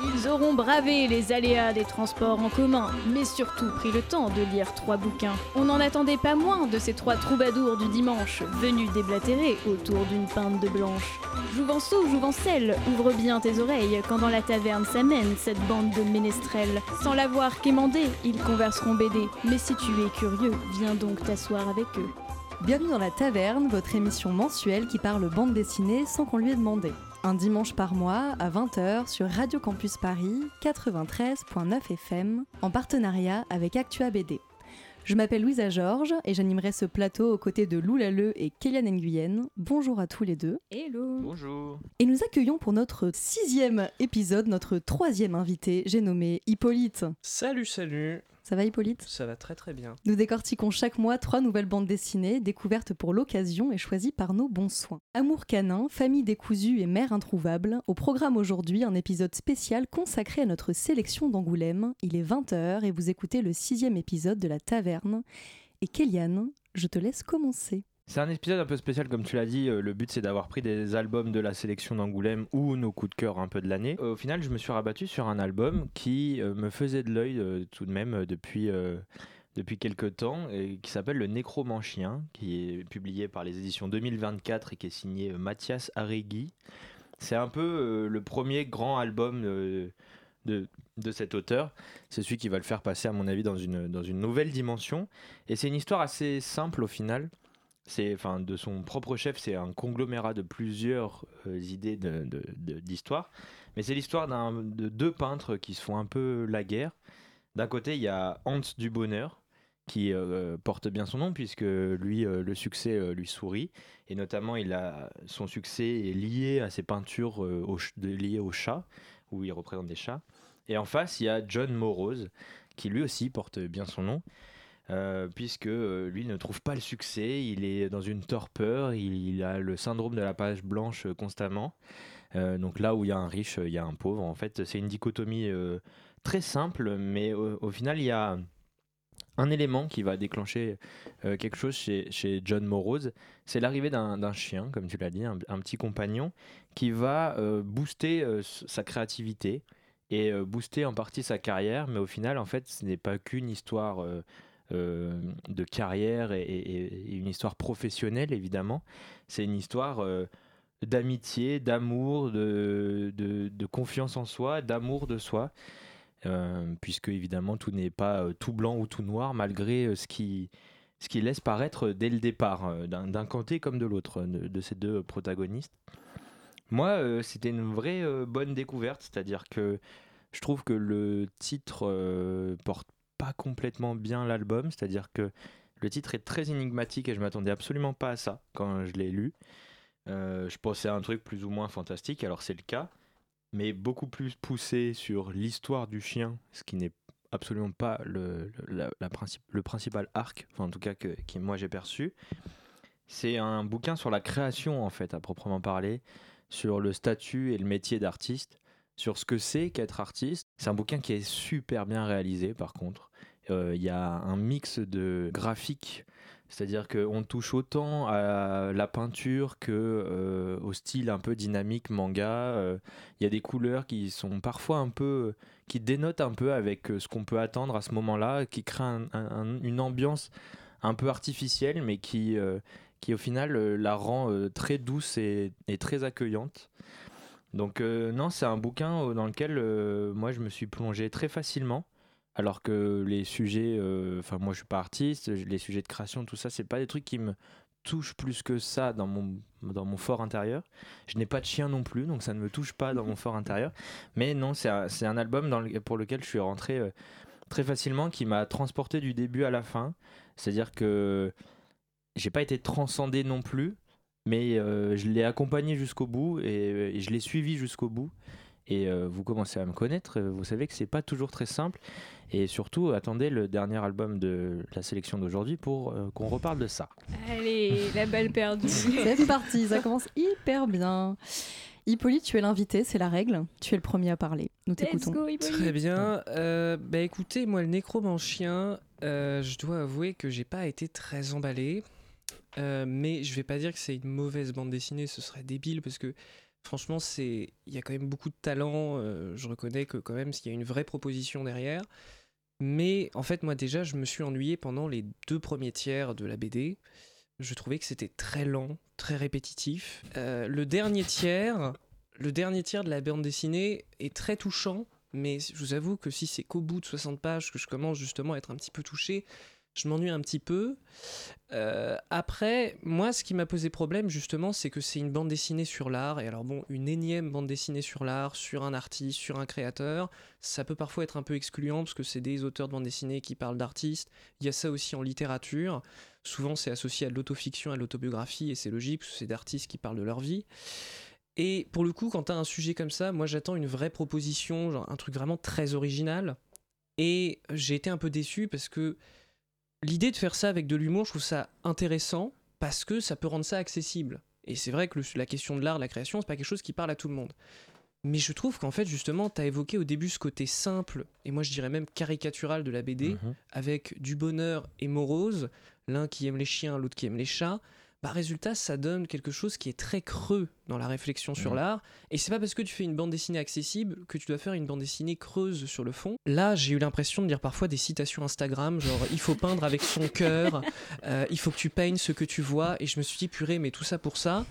Ils auront bravé les aléas des transports en commun, mais surtout pris le temps de lire trois bouquins. On n'en attendait pas moins de ces trois troubadours du dimanche, venus déblatérer autour d'une pinte de blanche. Jouvenceau, Jouvencelle, ouvre bien tes oreilles quand dans la taverne s'amène cette bande de ménestrels. Sans l'avoir quémandé, ils converseront BD. Mais si tu es curieux, viens donc t'asseoir avec eux. Bienvenue dans la taverne, votre émission mensuelle qui parle bande dessinée sans qu'on lui ait demandé. Un dimanche par mois à 20h sur Radio Campus Paris 93.9 FM en partenariat avec Actua BD. Je m'appelle Louisa Georges et j'animerai ce plateau aux côtés de Lou Lalleux et Kéliane Nguyen. Bonjour à tous les deux. Hello Bonjour. Et nous accueillons pour notre sixième épisode notre troisième invité, j'ai nommé Hippolyte. Salut, salut. Ça va Hippolyte? Ça va très très bien. Nous décortiquons chaque mois trois nouvelles bandes dessinées, découvertes pour l'occasion et choisies par nos bons soins. Amour canin, famille décousue et mère introuvable. Au programme aujourd'hui, un épisode spécial consacré à notre sélection d'Angoulême. Il est 20h et vous écoutez le sixième épisode de La Taverne. Et Kéliane, je te laisse commencer. C'est un épisode un peu spécial, comme tu l'as dit. euh, Le but, c'est d'avoir pris des albums de la sélection d'Angoulême ou nos coups de cœur un peu de l'année. Au final, je me suis rabattu sur un album qui euh, me faisait de l'œil euh, tout de même depuis, euh, depuis quelques temps, et qui s'appelle Le Nécromancien, qui est publié par les éditions 2024 et qui est signé Mathias Arregui. C'est un peu le premier grand album euh, de, de cet auteur. C'est celui qui va le faire passer, à mon avis, dans une, dans une nouvelle dimension. Et c'est une histoire assez simple au final. C'est, enfin, de son propre chef, c'est un conglomérat de plusieurs euh, idées d'histoire. Mais c'est l'histoire de deux peintres qui se font un peu la guerre. D'un côté, il y a Hans du Bonheur, qui euh, porte bien son nom, puisque lui, euh, le succès lui sourit. Et notamment, il a, son succès est lié à ses peintures liées aux chats, où il représente des chats. Et en face, il y a John Morose, qui lui aussi porte bien son nom. Euh, puisque euh, lui ne trouve pas le succès, il est dans une torpeur, il, il a le syndrome de la page blanche euh, constamment. Donc là où il y a un riche, il y a un pauvre. En fait, c'est une dichotomie très simple, mais au, final, il y a un élément qui va déclencher quelque chose chez, John Morose. C'est l'arrivée d'un chien, comme tu l'as dit, un, petit compagnon, qui va booster sa créativité et booster en partie sa carrière, mais au final, en fait, ce n'est pas qu'une histoire de carrière et, une histoire professionnelle, évidemment. C'est une histoire euh, d'amitié, d'amour, de, de- confiance en soi, d'amour de soi. Euh, puisque évidemment tout n'est pas euh, tout blanc ou tout noir malgré euh, ce qui ce qui laisse paraître dès le départ euh, d'un côté comme de l'autre euh, de, ces deux protagonistes. Moi, euh, c'était une vraie euh, bonne découverte, c'est-à-dire que je trouve que le titre euh, porte pas complètement bien l'album, c'est-à-dire que le titre est très énigmatique et je m'attendais absolument pas à ça quand je l'ai lu. Euh, je pensais à un truc plus ou moins fantastique, alors c'est le cas, mais beaucoup plus poussé sur l'histoire du chien, ce qui n'est absolument pas le, la- le principal arc, enfin en tout cas que, moi j'ai perçu. C'est un bouquin sur la création en fait, à proprement parler, sur le statut et le métier d'artiste, sur ce que c'est qu'être artiste. C'est un bouquin qui est super bien réalisé par contre. Euh, Il y a un mix de graphiques, c'est-à-dire qu'on touche autant à la peinture que euh, au style un peu dynamique manga. Euh, Il y a des couleurs qui sont parfois un peu, qui dénotent un peu avec ce qu'on peut attendre à ce moment-là, qui créent un- un- un- une ambiance un peu artificielle, mais qui, qui au final la rend très douce et très accueillante. Donc euh, non, c'est un bouquin euh, dans lequel euh, moi je me suis plongé très facilement. Alors que les sujets, euh, enfin moi je suis pas artiste, les sujets de création, tout ça, c'est pas des trucs qui me touchent plus que ça dans mon, dans mon fort intérieur. Je n'ai pas de chien non plus, donc ça ne me touche pas dans mon fort intérieur. Mais non, c'est un, un album dans le- pour lequel je suis rentré très facilement, qui m'a transporté du début à la fin. C'est-à-dire que j'ai pas été transcendé non plus, mais euh, je l'ai accompagné jusqu'au bout et, et je l'ai suivi jusqu'au bout. Et euh, vous commencez à me connaître, euh, vous savez que c'est pas toujours très simple. Et surtout, attendez le dernier album de la sélection d'aujourd'hui pour euh, qu'on reparle de ça. Allez, la balle perdue. C'est parti, ça commence hyper bien. Hippolyte, tu es l'invité, c'est la règle. Tu es le premier à parler. Nous Let's t'écoutons. go, Hippolyte. Très bien. Euh, bah écoutez, moi le nécromancien, euh, je dois avouer que j'ai pas été très emballé. Euh, mais je vais pas dire que c'est une mauvaise bande dessinée, ce serait débile parce que Franchement, c'est il y a quand même beaucoup de talent. euh, je reconnais que quand même, il y a une vraie proposition derrière. Mais en fait, moi déjà, je me suis ennuyé pendant les deux premiers tiers de la BD. Je trouvais que c'était très lent, très répétitif. Euh, le dernier tiers, le dernier tiers de la bande dessinée est très touchant, mais je vous avoue que si c'est qu'au bout de 60 pages que je commence justement à être un petit peu touché, je m'ennuie un petit peu. Euh, après, moi, ce qui m'a posé problème, justement, c'est que c'est une bande dessinée sur l'art. Et alors, bon, une énième bande dessinée sur l'art, sur un artiste, sur un créateur, ça peut parfois être un peu excluant parce que c'est des auteurs de bande dessinée qui parlent d'artistes. Il y a ça aussi en littérature. Souvent, c'est associé à l'autofiction, à l'autobiographie, et c'est logique parce que c'est d'artistes qui parlent de leur vie. Et pour le coup, quand tu as un sujet comme ça, moi, j'attends une vraie proposition, genre un truc vraiment très original. Et j'ai été un peu déçu parce que l'idée de faire ça avec de l'humour, je trouve ça intéressant parce que ça peut rendre ça accessible. Et c'est vrai que le- la question de l'art, de la création, c'est pas quelque chose qui parle à tout le monde. Mais je trouve qu'en fait, justement, tu as évoqué au début ce côté simple, et moi je dirais même caricatural de la BD, Mhm. avec du bonheur et morose, l'un qui aime les chiens, l'autre qui aime les chats. Bah, résultat, ça donne quelque chose qui est très creux dans la réflexion sur Mhm. l'art. Et c'est pas parce que tu fais une bande dessinée accessible que tu dois faire une bande dessinée creuse sur le fond. Là, j'ai eu l'impression de lire parfois des citations Instagram, genre il faut peindre avec son cœur, euh, il faut que tu peignes ce que tu vois. Et je me suis dit, purée, mais tout ça pour ça.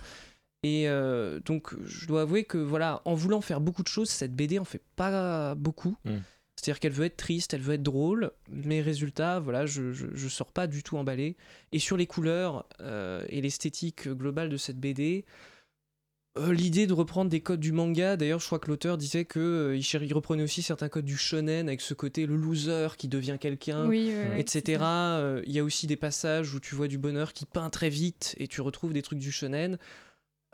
Et euh, donc, je dois avouer que voilà, en voulant faire beaucoup de choses, cette BD en fait pas beaucoup. Mm. C'est-à-dire qu'elle veut être triste, elle veut être drôle, mais résultat, voilà, je, je, je sors pas du tout emballé. Et sur les couleurs euh, et l'esthétique globale de cette BD, euh, l'idée de reprendre des codes du manga, d'ailleurs, je crois que l'auteur disait que euh, il chéri- il reprenait aussi certains codes du shonen avec ce côté le loser qui devient quelqu'un Oui, etc. Euh, Il y a aussi des passages où tu vois du bonheur qui peint très vite et tu retrouves des trucs du shonen.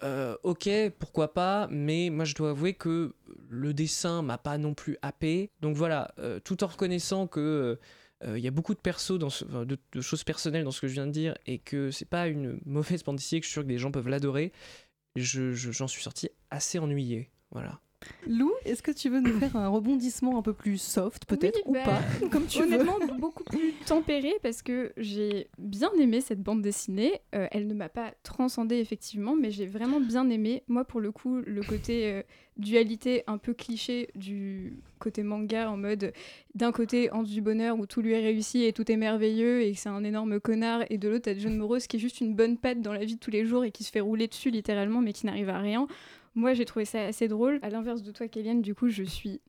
Euh, ok, pourquoi pas, mais moi je dois avouer que le dessin m'a pas non plus happé. Donc voilà, euh, tout en reconnaissant que euh, il y a beaucoup de persos de, choses personnelles dans ce que je viens de dire et que c'est pas une mauvaise bande que je suis sûr que des gens peuvent l'adorer. Je, je- j'en suis sorti assez ennuyé. Voilà. Lou, est-ce que tu veux nous faire un rebondissement un peu plus soft, peut-être, Oui, ou bah, pas, comme tu veux Honnêtement, beaucoup plus tempéré parce que j'ai bien aimé cette bande dessinée. Euh, elle ne m'a pas transcendée effectivement, mais j'ai vraiment bien aimé. Moi, pour le coup, le côté euh, dualité un peu cliché du côté manga en mode d'un côté Hans du bonheur où tout lui est réussi et tout est merveilleux et que c'est un énorme connard et de l'autre t'as John Morose qui est juste une bonne patte dans la vie de tous les jours et qui se fait rouler dessus littéralement mais qui n'arrive à rien. Moi, j'ai trouvé ça assez drôle. À l'inverse de toi, Kéliane, du coup, je suis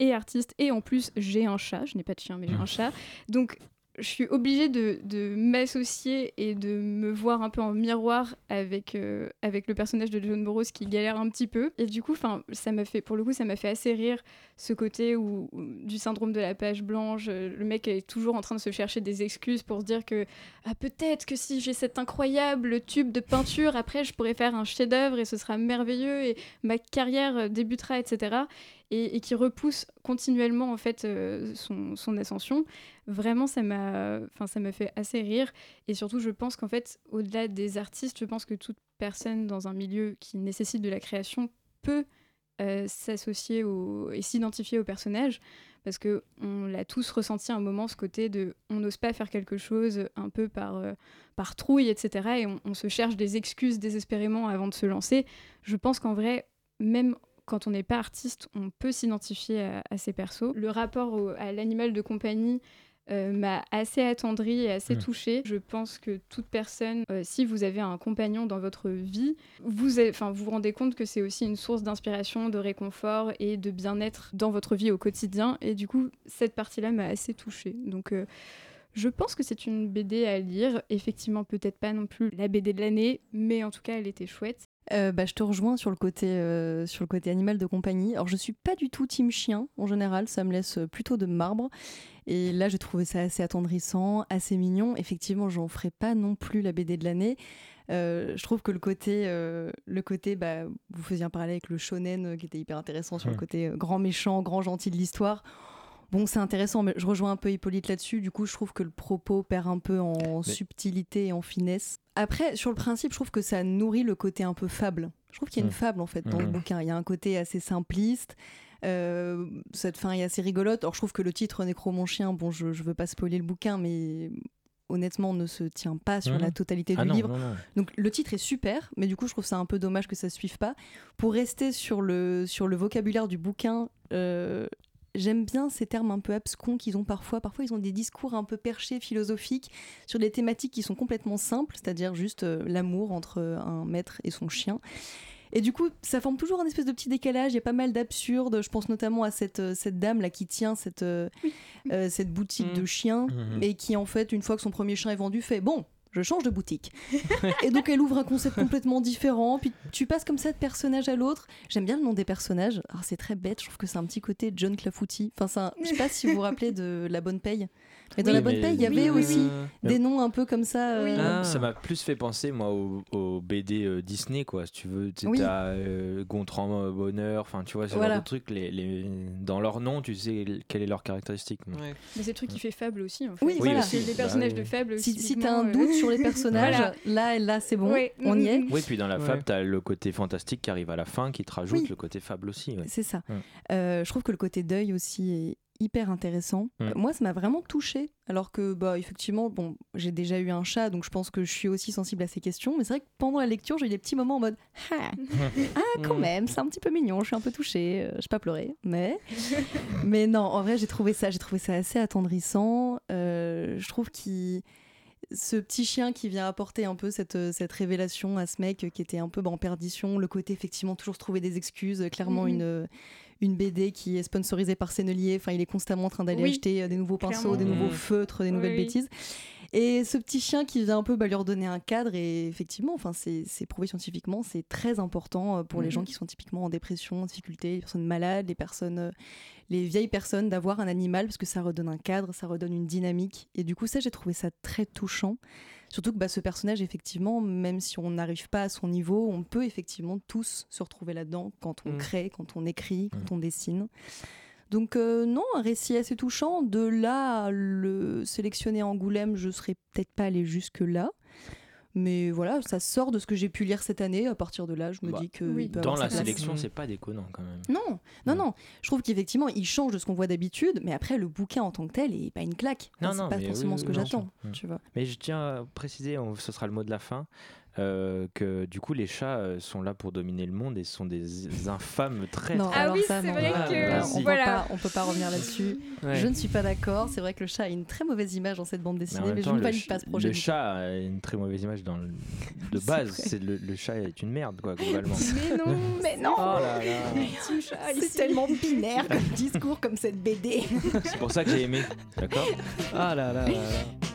et artiste et en plus, j'ai un chat. Je n'ai pas de chien, mais j'ai un chat. Donc, je suis obligée de, m'associer et de me voir un peu en miroir avec, euh, avec le personnage de John Burroughs qui galère un petit peu. Et du coup, ça m'a fait, pour le coup, ça m'a fait assez rire ce côté où- du syndrome de la page blanche. euh, Le mec est toujours en train de se chercher des excuses pour se dire que ah, peut-être que si j'ai cet incroyable tube de peinture, après je pourrais faire un chef-d'œuvre et ce sera merveilleux et ma carrière euh, débutera, etc. Et, qui repousse continuellement en fait euh, son, son ascension. Vraiment, ça m'a, enfin, ça m'a fait assez rire. Et surtout, je pense qu'en fait, au-delà des artistes, je pense que toute personne dans un milieu qui nécessite de la création peut euh, s'associer au, et s'identifier au personnage parce que on l'a tous ressenti à un moment ce côté de on n'ose pas faire quelque chose un peu par euh, par trouille etc et on, on se cherche des excuses désespérément avant de se lancer je pense qu'en vrai même quand on n'est pas artiste, on peut s'identifier à, à ces persos. Le rapport au- à l'animal de compagnie euh, m'a assez attendri et assez Mm. touchée. Je pense que toute personne, euh, si vous avez un compagnon dans votre vie, vous avez- enfin, vous vous rendez compte que c'est aussi une source d'inspiration, de réconfort et de bien-être dans votre vie au quotidien. Et du coup, cette partie-là m'a assez touchée. Donc, euh, je pense que c'est une BD à lire. Effectivement, peut-être pas non plus la BD de l'année, mais en tout cas, elle était chouette. Euh, bah, je te rejoins sur le côté euh, sur le côté animal de compagnie. Alors je suis pas du tout team chien en général, ça me laisse plutôt de marbre. Et là j'ai trouvé ça assez attendrissant, assez mignon. Effectivement, j'en ferai pas non plus la BD de l'année. Euh, je trouve que le côté euh, le côté bah, vous faisiez un parallèle avec le shonen euh, qui était hyper intéressant sur le côté euh, grand méchant, grand gentil de l'histoire. Bon, c'est intéressant, mais je rejoins un peu Hippolyte là-dessus. Du coup, je trouve que le propos perd un peu en subtilité et en finesse. Après, sur le principe, je trouve que ça nourrit le côté un peu fable. Je trouve qu'il y a une Mm. fable, en fait, dans le Mhm. bouquin. Il y a un côté assez simpliste. Euh, cette fin est assez rigolote. Alors, je trouve que le titre Nécro mon chien, bon, je, je veux pas spoiler le bouquin, mais honnêtement ne se tient pas sur la totalité Ah du non, livre. non, non. Donc le titre est super, mais du coup je trouve ça un peu dommage que ça se suive pas. Pour rester sur le, sur le vocabulaire du bouquin, euh, j'aime bien ces termes un peu abscons qu'ils ont parfois. Parfois ils ont des discours un peu perchés, philosophiques, sur des thématiques qui sont complètement simples, c'est-à-dire juste euh, l'amour entre un maître et son chien. Et du coup, ça forme toujours un espèce de petit décalage. Il y a pas mal d'absurdes. Je pense notamment à cette, euh, cette dame là qui tient cette, euh, euh, cette boutique Mm. de chiens Mhm. et qui en fait, une fois que son premier chien est vendu, fait bon. Je change de boutique. et donc elle ouvre un concept complètement différent. Puis tu passes comme ça de personnage à l'autre. J'aime bien le nom des personnages. Alors c'est très bête. Je trouve que c'est un petit côté John Clafouti. Enfin, un- je sais pas si vous vous rappelez de La Bonne Paye. Mais dans Oui, La Bonne Paye, il y avait oui, aussi des noms un peu comme ça. euh. Ah. Ça m'a plus fait penser, moi, au, au BD euh, Disney, quoi. Si tu veux, tu t'as euh, Gontran euh, Bonheur, enfin, tu vois, ce Voilà. genre de trucs. Les, les- Dans leur nom, tu sais quelle est leur caractéristique. ouais. Mais c'est le truc qui fait fable aussi. En fait. Oui, Oui, voilà. aussi. C'est des Bah, personnages oui. de fable. Si, si typiquement, t'as un euh, doute sur les personnages, Voilà. là, là c'est bon, Ouais. on y est. Oui, puis dans la Ouais. fable, t'as le côté fantastique qui arrive à la fin, qui te rajoute Oui. le côté fable aussi. ouais. C'est ça. Ouais. Euh, je trouve que le côté deuil aussi est hyper intéressant. Mm. Moi, ça m'a vraiment touchée. Alors que, bah, effectivement, bon, j'ai déjà eu un chat, donc je pense que je suis aussi sensible à ces questions. Mais c'est vrai que pendant la lecture, j'ai eu des petits moments en mode Ah, ah, quand Mm. même, c'est un petit peu mignon, je suis un peu touchée, euh, je pas pleuré, mais. mais non, en vrai, j'ai trouvé ça, j'ai trouvé ça assez attendrissant. Euh, je trouve qu'il. Ce petit chien qui vient apporter un peu cette, euh, cette révélation à ce mec qui était un peu bah, en perdition, le côté effectivement toujours se trouver des excuses, clairement Mhm. une, une BD qui est sponsorisée par Sennelier, enfin il est constamment en train d'aller Oui, acheter euh, des nouveaux pinceaux, des nouveaux Mhm. feutres, des Oui, nouvelles oui. bêtises. Et ce petit chien qui vient un peu bah, lui redonner un cadre, et effectivement, enfin, c'est prouvé scientifiquement, c'est très important euh, pour les Mhm. gens qui sont typiquement en dépression, en difficulté, les personnes malades, les personnes, euh, les vieilles personnes, d'avoir un animal parce que ça redonne un cadre, ça redonne une dynamique. Et du coup, ça, j'ai trouvé ça très touchant. Surtout que bah, ce personnage, effectivement, même si on n'arrive pas à son niveau, on peut effectivement tous se retrouver là-dedans quand on Mm. crée, quand on écrit, quand on dessine. Donc euh, non, un récit assez touchant. De là à le sélectionner à Angoulême, je serais peut-être pas allée jusque là. Mais voilà, ça sort de ce que j'ai pu lire cette année. À partir de là, je me Bah, dis que oui. peut Dans avoir la sélection, c'est pas déconnant quand même. Non, non, Ouais. non. Je trouve qu'effectivement, il change de ce qu'on voit d'habitude, mais après, le bouquin en tant que tel est pas une claque. Enfin, Non, c'est non, pas mais forcément oui, ce que j'attends, tu vois. Mais je tiens à préciser, on- ce sera le mot de la fin, euh, que du coup les chats euh, sont là pour dominer le monde et sont des infâmes traîtres. Non, Ah oui, c'est vrai voilà, que- voilà, on, voilà. peut pas, on peut pas revenir là-dessus. Ouais. Je ne suis pas d'accord. C'est vrai que le chat a une très mauvaise image dans cette bande dessinée, mais, je ne le, valide pas ce le projet. chat a une très mauvaise image dans le- de base. C'est le, le chat est une merde quoi globalement. Mais non, Mais non Oh là là. Team chat C'est tellement binaire comme discours, comme cette BD. C'est pour ça que j'ai aimé. D'accord? Ah là là là là.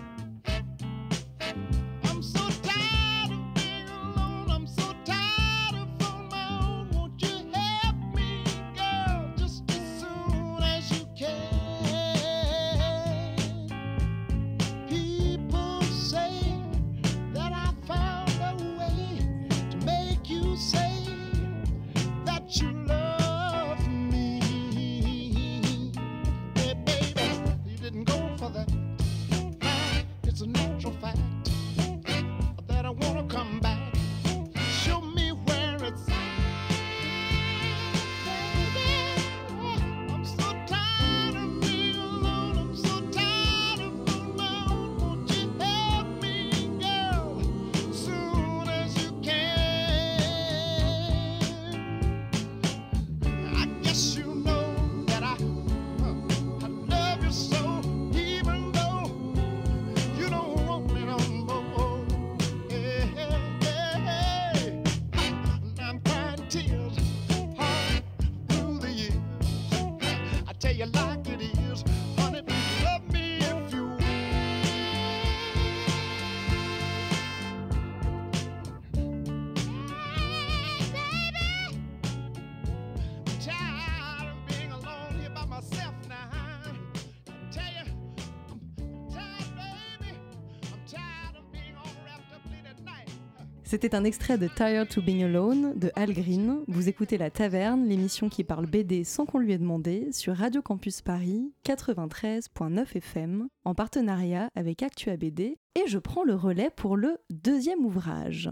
C'était un extrait de Tired to Being Alone de Al Green. Vous écoutez La Taverne, l'émission qui parle BD sans qu'on lui ait demandé, sur Radio Campus Paris 93.9 FM, en partenariat avec Actua BD. Et je prends le relais pour le deuxième ouvrage.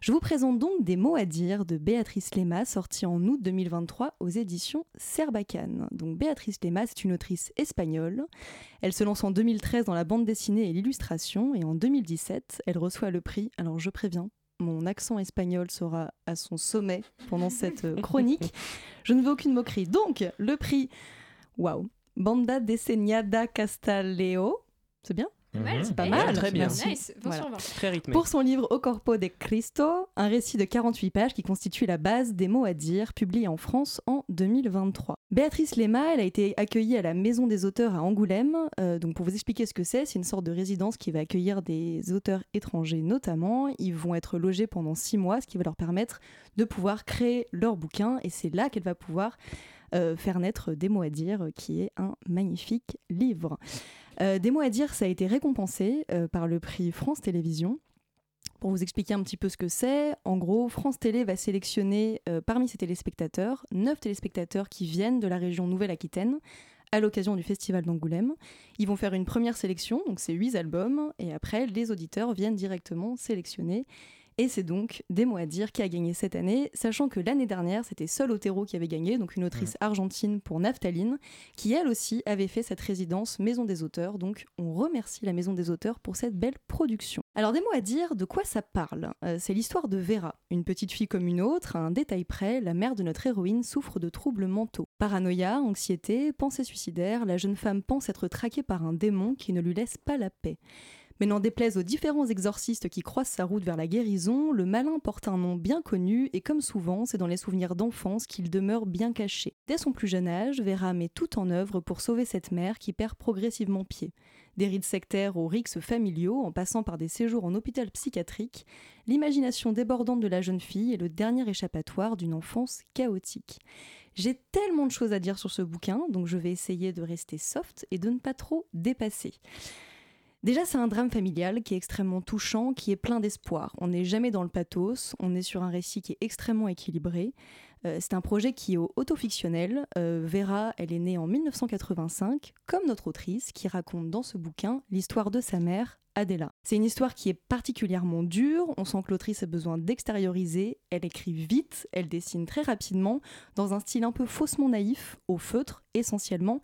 Je vous présente donc Des mots à dire de Béatrice Lema, sorti en août 2023 aux éditions Serbacane. Donc Béatrice Lema, c'est une autrice espagnole. Elle se lance en 2013 dans la bande dessinée et l'illustration, et en 2017, elle reçoit le prix. Alors je préviens, mon accent espagnol sera à son sommet pendant cette euh, chronique. Je ne veux aucune moquerie. Donc, le prix, waouh, Banda Desenhada Castaleo, c'est bien? Mal, C'est pas mal. Très bien. Nice, 20 Voilà. sur 20. Très rythmé. Pour son livre Au Corpo de Cristo, un récit de 48 pages qui constitue la base des mots à dire, publié en France en 2023. Béatrice Lema, elle a été accueillie à la Maison des auteurs à Angoulême. Euh, donc pour vous expliquer ce que c'est, c'est une sorte de résidence qui va accueillir des auteurs étrangers notamment. Ils vont être logés pendant six mois, ce qui va leur permettre de pouvoir créer leur bouquin. Et c'est là qu'elle va pouvoir euh, faire naître Des mots à dire, euh, qui est un magnifique livre. Euh, Des mots à dire, ça a été récompensé euh, par le prix France Télévisions. Pour vous expliquer un petit peu ce que c'est, en gros, France Télé va sélectionner euh, parmi ses téléspectateurs, 9 téléspectateurs qui viennent de la région Nouvelle-Aquitaine à l'occasion du Festival d'Angoulême. Ils vont faire une première sélection, donc c'est 8 albums, et après, les auditeurs viennent directement sélectionner. Et c'est donc Des mots à dire qui a gagné cette année, sachant que l'année dernière, c'était Sol Otero qui avait gagné, donc une autrice argentine pour Naphtaline, qui elle aussi avait fait cette résidence Maison des auteurs. Donc on remercie la Maison des auteurs pour cette belle production. Alors des mots à dire, de quoi ça parle? Euh, C'est l'histoire de Vera, une petite fille comme une autre. À un détail près, la mère de notre héroïne souffre de troubles mentaux. Paranoïa, anxiété, pensée suicidaire, la jeune femme pense être traquée par un démon qui ne lui laisse pas la paix. Mais n'en déplaise aux différents exorcistes qui croisent sa route vers la guérison, le malin porte un nom bien connu et comme souvent, c'est dans les souvenirs d'enfance qu'il demeure bien caché. Dès son plus jeune âge, Vera met tout en œuvre pour sauver cette mère qui perd progressivement pied. Des rites sectaires aux rixes familiaux, en passant par des séjours en hôpital psychiatrique, l'imagination débordante de la jeune fille est le dernier échappatoire d'une enfance chaotique. J'ai tellement de choses à dire sur ce bouquin, donc je vais essayer de rester soft et de ne pas trop dépasser. Déjà, c'est un drame familial qui est extrêmement touchant, qui est plein d'espoir. On n'est jamais dans le pathos, on est sur un récit qui est extrêmement équilibré. Euh, c'est un projet qui est autofictionnel. Euh, Vera, elle est née en 1985, comme notre autrice, qui raconte dans ce bouquin l'histoire de sa mère, Adela. C'est une histoire qui est particulièrement dure, on sent que l'autrice a besoin d'extérioriser, elle écrit vite, elle dessine très rapidement, dans un style un peu faussement naïf, au feutre essentiellement,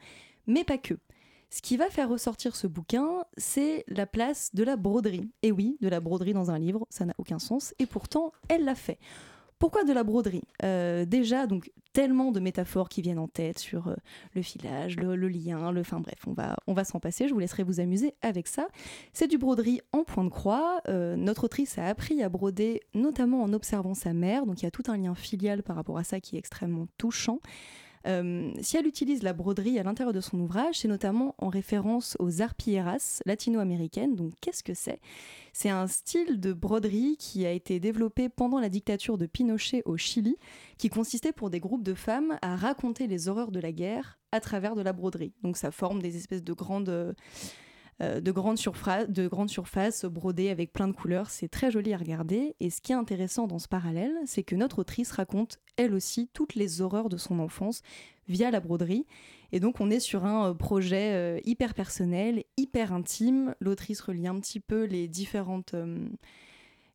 mais pas que. Ce qui va faire ressortir ce bouquin, c'est la place de la broderie. Et oui, de la broderie dans un livre, ça n'a aucun sens, et pourtant, elle l'a fait. Pourquoi de la broderie? Euh, Déjà, donc, tellement de métaphores qui viennent en tête sur euh, le filage, le, lien, le... Enfin bref, on va, on va s'en passer, je vous laisserai vous amuser avec ça. C'est du broderie en point de croix. Euh, notre autrice a appris à broder, notamment en observant sa mère, donc il y a tout un lien filial par rapport à ça qui est extrêmement touchant. Euh, si elle utilise la broderie à l'intérieur de son ouvrage, c'est notamment en référence aux arpilleras latino-américaines. Donc, qu'est-ce que c'est? C'est un style de broderie qui a été développé pendant la dictature de Pinochet au Chili, qui consistait pour des groupes de femmes à raconter les horreurs de la guerre à travers de la broderie. Donc, ça forme des espèces de grandes. euh, de, grandes surfa- de grandes surfaces brodées avec plein de couleurs. C'est très joli à regarder. Et ce qui est intéressant dans ce parallèle, c'est que notre autrice raconte elle aussi toutes les horreurs de son enfance via la broderie. Et donc on est sur un euh, projet euh, hyper personnel, hyper intime. L'autrice relie un petit peu les différentes... euh,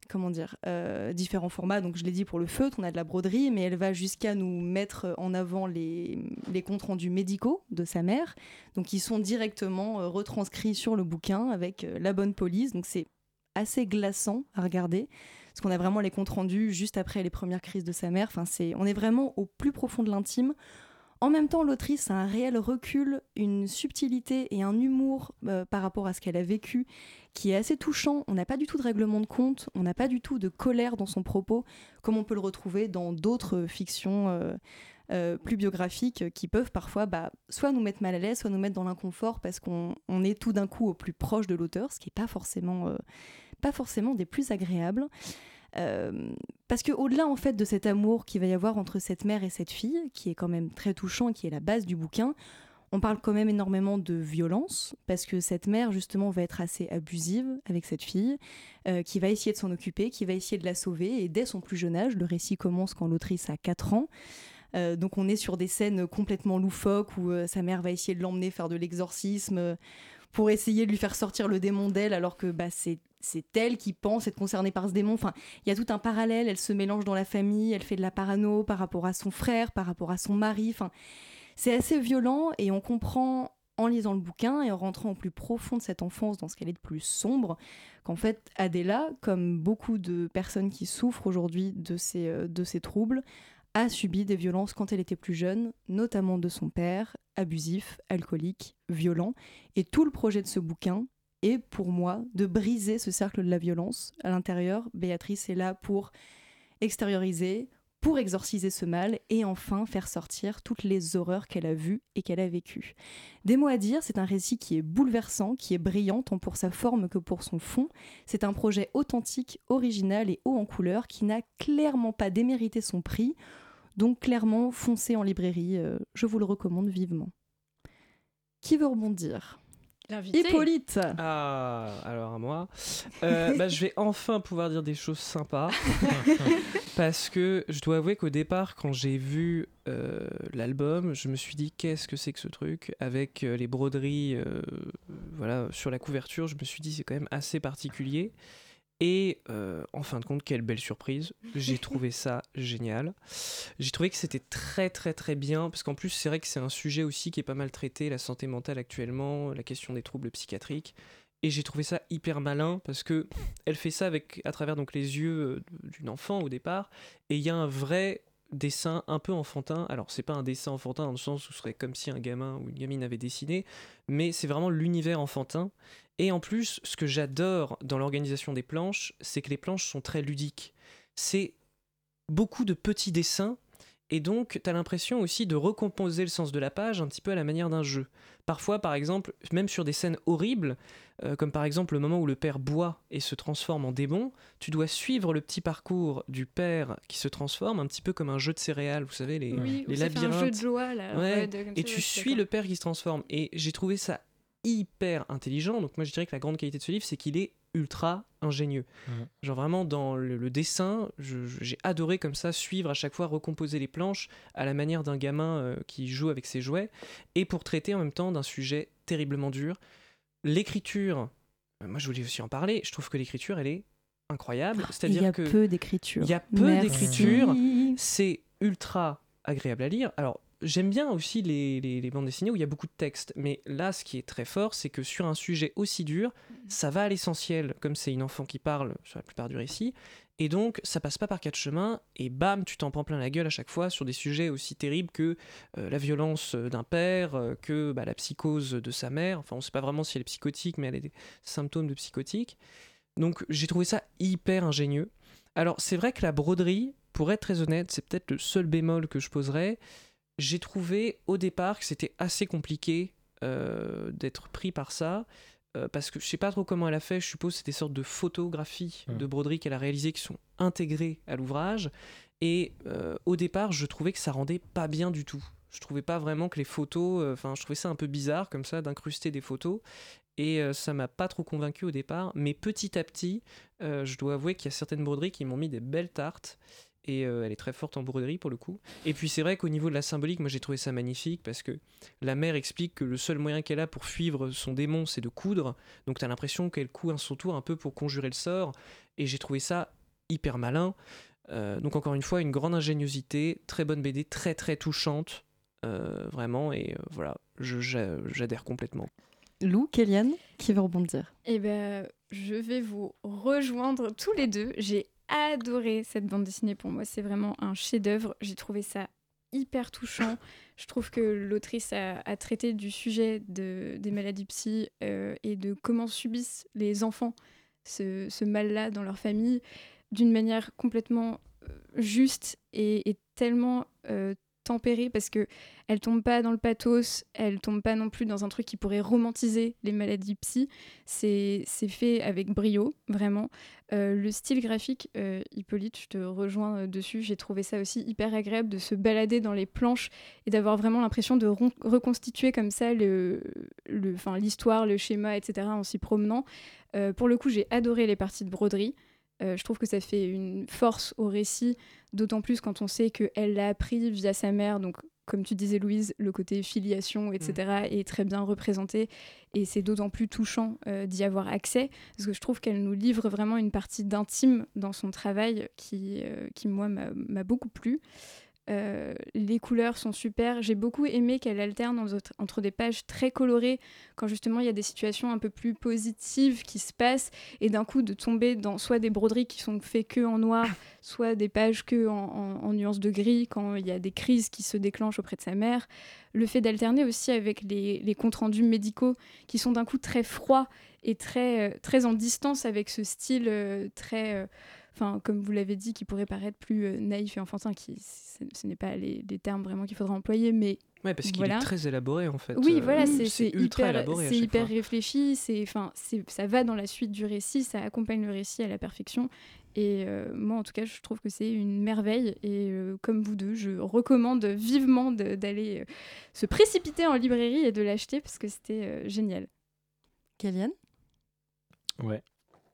comment dire, euh, différents formats. Donc je l'ai dit pour le feutre, on a de la broderie, mais elle va jusqu'à nous mettre en avant les, les comptes rendus médicaux de sa mère, donc ils sont directement euh, retranscrits sur le bouquin avec euh, la bonne police. Donc c'est assez glaçant à regarder, parce qu'on a vraiment les comptes rendus juste après les premières crises de sa mère. Enfin, c'est, on est vraiment au plus profond de l'intime. En même temps, l'autrice a un réel recul, une subtilité et un humour euh, par rapport à ce qu'elle a vécu qui est assez touchant. On n'a pas du tout de règlement de compte, on n'a pas du tout de colère dans son propos, comme on peut le retrouver dans d'autres fictions euh, euh, plus biographiques qui peuvent parfois bah, soit nous mettre mal à l'aise, soit nous mettre dans l'inconfort parce qu'on on est tout d'un coup au plus proche de l'auteur, ce qui n'est pas forcément, pas forcément des plus agréables. Euh, parce que au-delà en fait de cet amour qu'il va y avoir entre cette mère et cette fille, qui est quand même très touchant, qui est la base du bouquin, on parle quand même énormément de violence, parce que cette mère justement va être assez abusive avec cette fille, euh, qui va essayer de s'en occuper, qui va essayer de la sauver, et dès son plus jeune âge, le récit commence quand l'autrice a 4 ans, euh, donc on est sur des scènes complètement loufoques où sa mère va essayer de l'emmener faire de l'exorcisme pour essayer de lui faire sortir le démon d'elle alors que bah, c'est elle qui pense être concernée par ce démon. Enfin, il y a tout un parallèle. Elle se mélange dans la famille, elle fait de la parano par rapport à son frère, par rapport à son mari. Enfin, c'est assez violent et on comprend en lisant le bouquin et en rentrant au plus profond de cette enfance, dans ce qu'elle est de plus sombre, qu'en fait Adela, comme beaucoup de personnes qui souffrent aujourd'hui euh, de ces troubles, a subi des violences quand elle était plus jeune, notamment de son père, abusif, alcoolique, violent. Et tout le projet de ce bouquin est pour moi de briser ce cercle de la violence. À l'intérieur, Béatrice est là pour extérioriser, pour exorciser ce mal et enfin faire sortir toutes les horreurs qu'elle a vues et qu'elle a vécues. Des mots à dire, c'est un récit qui est bouleversant, qui est brillant tant pour sa forme que pour son fond. C'est un projet authentique, original et haut en couleur qui n'a clairement pas démérité son prix. Donc clairement, foncez en librairie, euh, je vous le recommande vivement. Qui veut rebondir? L'invité. Hippolyte Ah, alors à moi. Euh, bah, je vais enfin pouvoir dire des choses sympas. parce que je dois avouer qu'au départ, quand j'ai vu euh, l'album, je me suis dit qu'est-ce que c'est que ce truc? Avec euh, les broderies euh, voilà, sur la couverture, je me suis dit c'est quand même assez particulier. Et euh, en fin de compte, quelle belle surprise. J'ai trouvé ça génial. J'ai trouvé que c'était très très très bien, parce qu'en plus c'est vrai que c'est un sujet aussi qui est pas mal traité, la santé mentale actuellement, la question des troubles psychiatriques. Et j'ai trouvé ça hyper malin parce que elle fait ça avec à travers donc les yeux euh, d'une enfant au départ, et il y a un vrai dessin un peu enfantin. Alors c'est pas un dessin enfantin dans le sens où ce serait comme si un gamin ou une gamine avait dessiné, mais c'est vraiment l'univers enfantin. Et en plus, ce que j'adore dans l'organisation des planches, c'est que les planches sont très ludiques. C'est beaucoup de petits dessins, et donc tu as l'impression aussi de recomposer le sens de la page un petit peu à la manière d'un jeu. Parfois, par exemple, même sur des scènes horribles, euh, comme par exemple le moment où le père boit et se transforme en démon, tu dois suivre le petit parcours du père qui se transforme, un petit peu comme un jeu de céréales, vous savez, les, Oui, les fait un jeu de labyrinthes. joie là. Ouais, de- Et tu suis le père qui se transforme. Et j'ai trouvé ça hyper intelligent. Donc moi je dirais que la grande qualité de ce livre, c'est qu'il est ultra ingénieux. Genre vraiment dans le, le dessin, j'ai adoré comme ça suivre à chaque fois, recomposer les planches à la manière d'un gamin euh, qui joue avec ses jouets, et pour traiter en même temps d'un sujet terriblement dur. L'écriture, euh, moi je voulais aussi en parler, je trouve que l'écriture elle est incroyable. Il y C'est-à-dire a que peu d'écriture. il y a peu d'écriture. c'est ultra agréable à lire. Alors, j'aime bien aussi les, les- les bandes dessinées où il y a beaucoup de texte, mais là, ce qui est très fort, c'est que sur un sujet aussi dur, ça va à l'essentiel, comme c'est une enfant qui parle sur la plupart du récit, et donc ça passe pas par quatre chemins, et bam, tu t'en prends plein la gueule à chaque fois sur des sujets aussi terribles que euh, la violence d'un père, euh, que bah, la psychose de sa mère, enfin on sait pas vraiment si elle est psychotique, mais elle a des symptômes de psychotique. Donc j'ai trouvé ça hyper ingénieux. Alors c'est vrai que la broderie, pour être très honnête, c'est peut-être le seul bémol que je poserais. J'ai trouvé au départ que c'était assez compliqué euh, d'être pris par ça. euh, parce que je sais pas trop comment elle a fait, je suppose que c'est des sortes de photographies Mm. de broderie qu'elle a réalisées qui sont intégrées à l'ouvrage. Et euh, au départ, je trouvais que ça rendait pas bien du tout. Je trouvais pas vraiment que les photos, enfin, je trouvais ça un peu bizarre comme ça d'incruster des photos. Et ça m'a pas trop convaincu au départ, mais petit à petit, euh, je dois avouer qu'il y a certaines broderies qui m'ont mis des belles tartes. Et euh, elle est très forte en broderie pour le coup. Et puis c'est vrai qu'au niveau de la symbolique, moi j'ai trouvé ça magnifique parce que la mère explique que le seul moyen qu'elle a pour suivre son démon, c'est de coudre. Donc t'as l'impression qu'elle coud à son tour un peu pour conjurer le sort. Et j'ai trouvé ça hyper malin. Euh, donc encore une fois, une grande ingéniosité, très bonne BD, très très touchante. euh, vraiment, et euh, voilà, j'adhère complètement. Lou, Kéliane, qui veut rebondir? Eh ben, je vais vous rejoindre tous les deux. J'ai adoré cette bande dessinée. Pour moi, c'est vraiment un chef-d'œuvre. J'ai trouvé ça hyper touchant. Je trouve que l'autrice a, traité du sujet de, des maladies psy euh, et de comment subissent les enfants ce, mal-là dans leur famille d'une manière complètement euh, juste et, et tellement euh, tempérée parce que elle tombe pas dans le pathos, elle tombe pas non plus dans un truc qui pourrait romantiser les maladies psy. C'est fait avec brio, vraiment. Euh, le style graphique, euh, Hippolyte, je te rejoins euh, dessus. J'ai trouvé ça aussi hyper agréable de se balader dans les planches et d'avoir vraiment l'impression de reconstituer comme ça le, le, l'histoire, le schéma, etc. en s'y promenant. Pour le coup, j'ai adoré les parties de broderie. Euh, je trouve que ça fait une force au récit, d'autant plus quand on sait qu'elle l'a appris via sa mère, donc comme tu disais Louise, le côté filiation, etc. est très bien représenté et c'est d'autant plus touchant euh, d'y avoir accès parce que je trouve qu'elle nous livre vraiment une partie d'intime dans son travail qui, euh, qui moi, m'a beaucoup plu. Euh, les couleurs sont super. J'ai beaucoup aimé qu'elle alterne entre, des pages très colorées, quand justement il y a des situations un peu plus positives qui se passent, et d'un coup de tomber dans soit des broderies qui sont faites que en noir, soit des pages que en, en, en nuances de gris, quand il y a des crises qui se déclenchent auprès de sa mère. Le fait d'alterner aussi avec les, les comptes rendus médicaux qui sont d'un coup très froids et très, euh, très en distance avec ce style euh, très. Euh, Enfin, comme vous l'avez dit, qui pourrait paraître plus euh, naïf et enfantin, qui ce, n'est pas les, les termes vraiment qu'il faudra employer, mais Ouais, parce qu'il est très élaboré en fait. oui, Euh, voilà, c'est c'est ultra hyper, élaboré hyper fois. réfléchi, c'est, enfin, c'est, ça va dans la suite du récit, ça accompagne le récit à la perfection. Et euh, moi, en tout cas, je trouve que c'est une merveille. Et euh, comme vous deux, je recommande vivement d'aller euh, se précipiter en librairie et de l'acheter parce que c'était euh, génial. Kéliane? Ouais.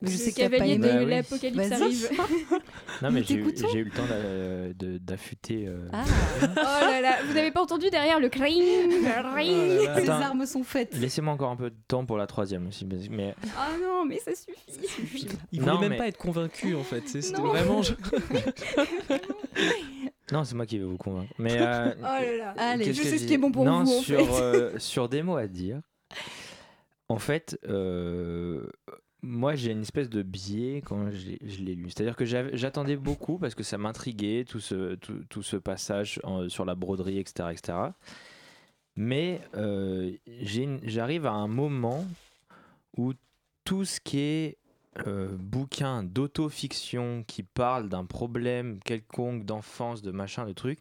Mais je sais que cavalier de Bah l'apocalypse arrive. Non, mais j'ai eu, le temps de- d'affûter. euh, Ah, oh là là, vous n'avez pas entendu derrière le cring, le ring Oh ces Attends. armes sont faites. Laissez-moi encore un peu de temps pour la troisième aussi. mais- Mais Ah non, mais ça suffit. Il Non, voulait même mais- pas être convaincu en fait. C'était Non. vraiment. je- non, c'est moi qui vais vous convaincre. Mais euh, Oh là là. Allez, je sais ce qui est bon pour non, vous, en sur, fait. euh, sur des mots à dire. En fait, euh, moi j'ai une espèce de biais quand je l'ai- lu. C'est-à-dire que j'attendais beaucoup parce que ça m'intriguait, tout ce, passage sur la broderie, etc. etc. Mais euh, j'arrive à un moment où tout ce qui est euh, bouquin d'autofiction qui parle d'un problème quelconque d'enfance, de machin, de truc,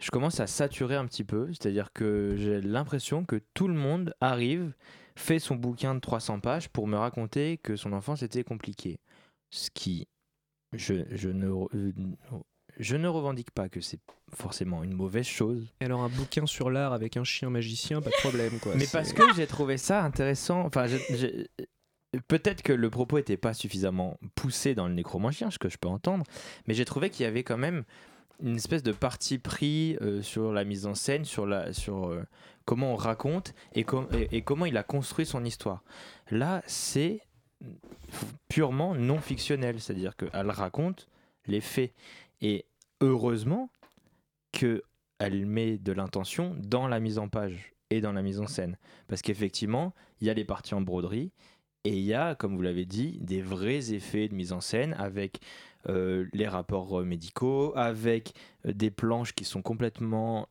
je commence à saturer un petit peu. C'est-à-dire que j'ai l'impression que tout le monde arrive, fait son bouquin de 300 pages pour me raconter que son enfance était compliquée. Ce qui, je, je, ne, re- euh, je ne revendique pas que c'est forcément une mauvaise chose. Et alors un bouquin sur l'art avec un chien magicien, pas de problème quoi. Mais parce que j'ai trouvé ça intéressant. Enfin, j'ai- peut-être que le propos n'était pas suffisamment poussé dans le nécromancien, ce que je peux entendre, mais j'ai trouvé qu'il y avait quand même une espèce de parti pris euh, sur la mise en scène, sur, la, sur euh, comment on raconte et, et- comment il a construit son histoire. Là, c'est purement non fictionnel, c'est-à-dire qu'elle raconte les faits. Et heureusement que elle met de l'intention dans la mise en page et dans la mise en scène. Parce qu'effectivement, il y a les parties en broderie et il y a, comme vous l'avez dit, des vrais effets de mise en scène avec euh, les rapports euh, médicaux, avec euh, des planches qui sont complètement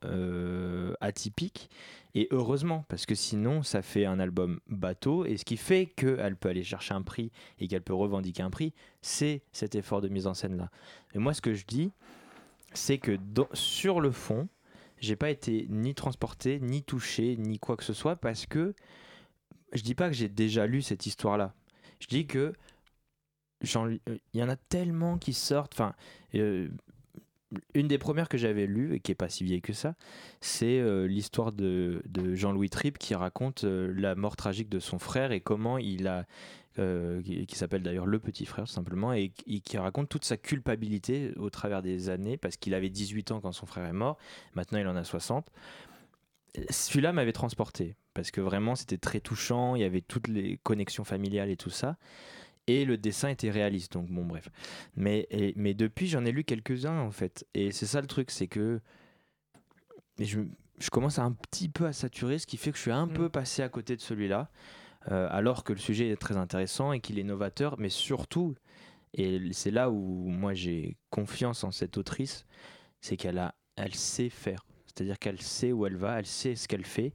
atypiques. Et heureusement, parce que sinon, ça fait un album bateau. Et ce qui fait qu'elle peut aller chercher un prix et qu'elle peut revendiquer un prix, c'est cet effort de mise en scène-là. Et moi, ce que je dis, c'est que sur le fond, j'ai pas été ni transporté, ni touché, ni quoi que ce soit, parce que je dis pas que j'ai déjà lu cette histoire-là. Je dis que il y en a tellement qui sortent. Enfin, euh, une des premières que j'avais lues et qui est pas si vieille que ça, c'est euh, l'histoire de, Jean-Louis Tripp qui raconte euh, la mort tragique de son frère et comment il a euh, qui, s'appelle d'ailleurs Le Petit Frère tout simplement, et, qui- qui raconte toute sa culpabilité au travers des années, parce qu'il avait 18 ans quand son frère est mort, maintenant il en a 60. Celui-là m'avait transporté, parce que vraiment c'était très touchant, il y avait toutes les connexions familiales et tout ça, et le dessin était réaliste, donc bon bref. Mais, et- mais depuis j'en ai lu quelques-uns en fait, et c'est ça le truc, c'est que je, je commence à un petit peu à saturer, ce qui fait que je suis un Mm. peu passé à côté de celui-là. Euh, alors que le sujet est très intéressant et qu'il est novateur, mais surtout, et c'est là où moi j'ai confiance en cette autrice, c'est qu'elle a, elle sait faire. C'est-à-dire qu'elle sait où elle va, elle sait ce qu'elle fait,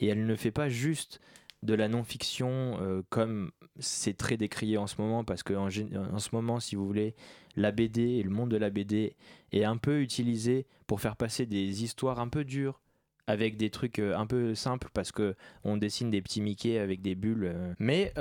et elle ne fait pas juste de la non-fiction euh, comme c'est très décrié en ce moment, parce que en, en ce moment, si vous voulez, la BD et le monde de la BD est un peu utilisé pour faire passer des histoires un peu dures avec des trucs euh, un peu simples parce que on dessine des petits Mickey avec des bulles. euh. Mais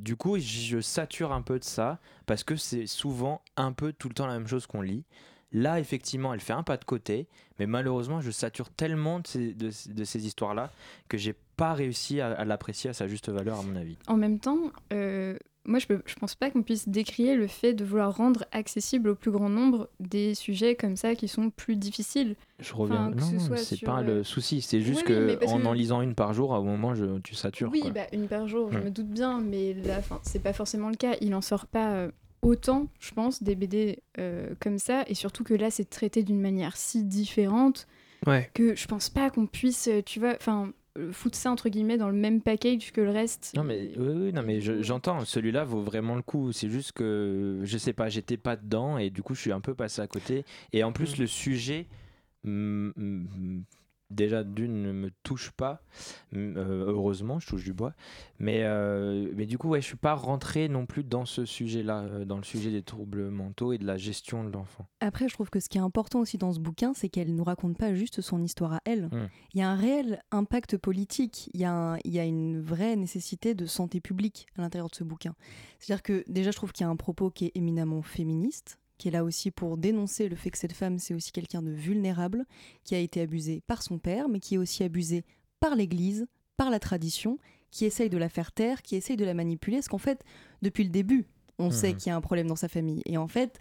du coup, je sature un peu de ça parce que c'est souvent un peu tout le temps la même chose qu'on lit. Là, effectivement, elle fait un pas de côté, mais malheureusement, je sature tellement de ces, de ces histoires-là que j'ai pas réussi à, à l'apprécier à sa juste valeur, à mon avis. En même temps, euh, moi je, je pense pas qu'on puisse décrier le fait de vouloir rendre accessible au plus grand nombre des sujets comme ça qui sont plus difficiles. Je reviens. ce non, c'est sur, pas euh, le souci. C'est juste oui, que en que- en lisant une par jour, à un moment, je, tu satures. oui, quoi. bah, une par jour, je Hmm. me doute bien, mais là, c'est pas forcément le cas. Il en sort pas euh, autant, je pense, des BD euh, comme ça, et surtout que là, c'est traité d'une manière si différente Ouais. que je pense pas qu'on puisse, euh, tu vois, enfin, euh, foutre ça entre guillemets dans le même package que le reste. Non mais oui, oui, non mais je- j'entends. Celui-là vaut vraiment le coup. C'est juste que je sais pas, j'étais pas dedans et du coup je suis un peu passé à côté. Et en plus Mm. le sujet, déjà d'une ne me touche pas. Euh, heureusement, je touche du bois. Mais euh, mais du coup ouais, je suis pas rentré non plus dans ce sujet-là, euh, dans le sujet des troubles mentaux et de la gestion de l'enfant. Après, je trouve que ce qui est important aussi dans ce bouquin, c'est qu'elle ne raconte pas juste son histoire à elle. Mm. Il y a un réel impact politique, il y, a un- il y a une vraie nécessité de santé publique à l'intérieur de ce bouquin. C'est-à-dire que déjà, je trouve qu'il y a un propos qui est éminemment féministe, qui est là aussi pour dénoncer le fait que cette femme, c'est aussi quelqu'un de vulnérable, qui a été abusé par son père, mais qui est aussi abusé par l'Église, par la tradition, qui essaye de la faire taire, qui essaye de la manipuler, parce qu'en fait, depuis le début, on sait Mhm. qu'il y a un problème dans sa famille. Et en fait,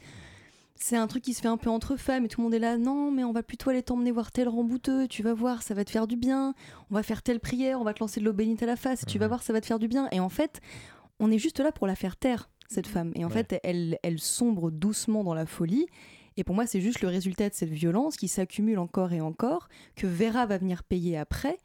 c'est un truc qui se fait un peu entre femmes et tout le monde est là non mais on va plutôt aller t'emmener voir tel rembouteux tu vas voir ça va te faire du bien on va faire telle prière on va te lancer de l'eau bénite à la face et tu vas Mhm. voir ça va te faire du bien et en fait on est juste là pour la faire taire cette femme. Et en Ouais. fait elle, elle sombre doucement dans la folie. Et pour moi c'est juste le résultat de cette violence qui s'accumule encore et encore que Vera va venir payer après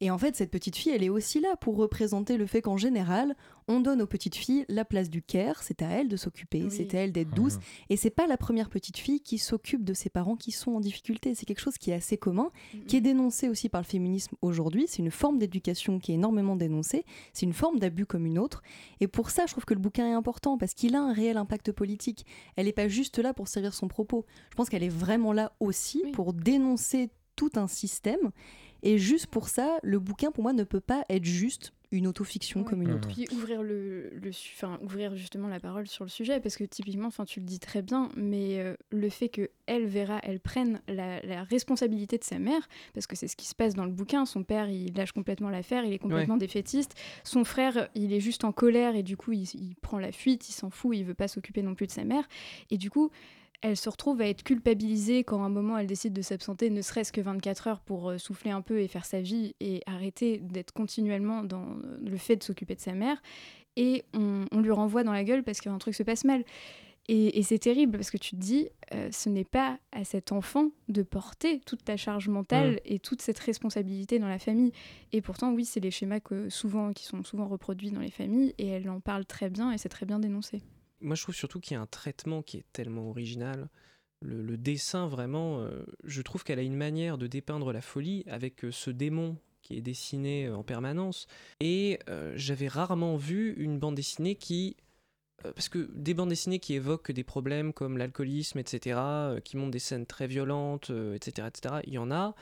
et en fait, cette petite fille, elle est aussi là pour représenter le fait qu'en général, on donne aux petites filles la place du care, c'est à elles de s'occuper, Oui. c'est à elles d'être douces, et c'est pas la première petite fille qui s'occupe de ses parents qui sont en difficulté. C'est quelque chose qui est assez commun, qui est dénoncé aussi par le féminisme aujourd'hui. C'est une forme d'éducation qui est énormément dénoncée. C'est une forme d'abus comme une autre. Et pour ça, je trouve que le bouquin est important parce qu'il a un réel impact politique. Elle n'est pas juste là pour servir son propos. Je pense qu'elle est vraiment là aussi Oui. pour dénoncer tout un système. Et juste pour ça, le bouquin, pour moi, ne peut pas être juste une autofiction Ouais. comme une autre. Puis ouvrir le, le su- enfin ouvrir justement la parole sur le sujet parce que typiquement, enfin tu le dis très bien, mais euh, le fait que elle Vera, elle prenne la, la responsabilité de sa mère parce que c'est ce qui se passe dans le bouquin. Son père, il lâche complètement l'affaire, il est complètement défaitiste. Son frère, il est juste en colère et du coup il, il prend la fuite, il s'en fout, il veut pas s'occuper non plus de sa mère et du coup elle se retrouve à être culpabilisée quand à un moment elle décide de s'absenter ne serait-ce que 24 heures pour euh, souffler un peu et faire sa vie et arrêter d'être continuellement dans euh, le fait de s'occuper de sa mère. Et on, on lui renvoie dans la gueule parce qu'un truc se passe mal. Et, et c'est terrible parce que tu te dis, euh, ce n'est pas à cet enfant de porter toute ta charge mentale et toute cette responsabilité dans la famille. Et pourtant, oui, c'est les schémas que souvent, qui sont souvent reproduits dans les familles et elle en parle très bien et c'est très bien dénoncé. Moi, je trouve surtout qu'il y a un traitement qui est tellement original. Le, dessin, vraiment, euh, je trouve qu'elle a une manière de dépeindre la folie avec euh, ce démon qui est dessiné euh, en permanence. Et j'avais rarement vu une bande dessinée qui... parce que des bandes dessinées qui évoquent des problèmes comme l'alcoolisme, etc., qui montrent des scènes très violentes, etc., etc., il y en a.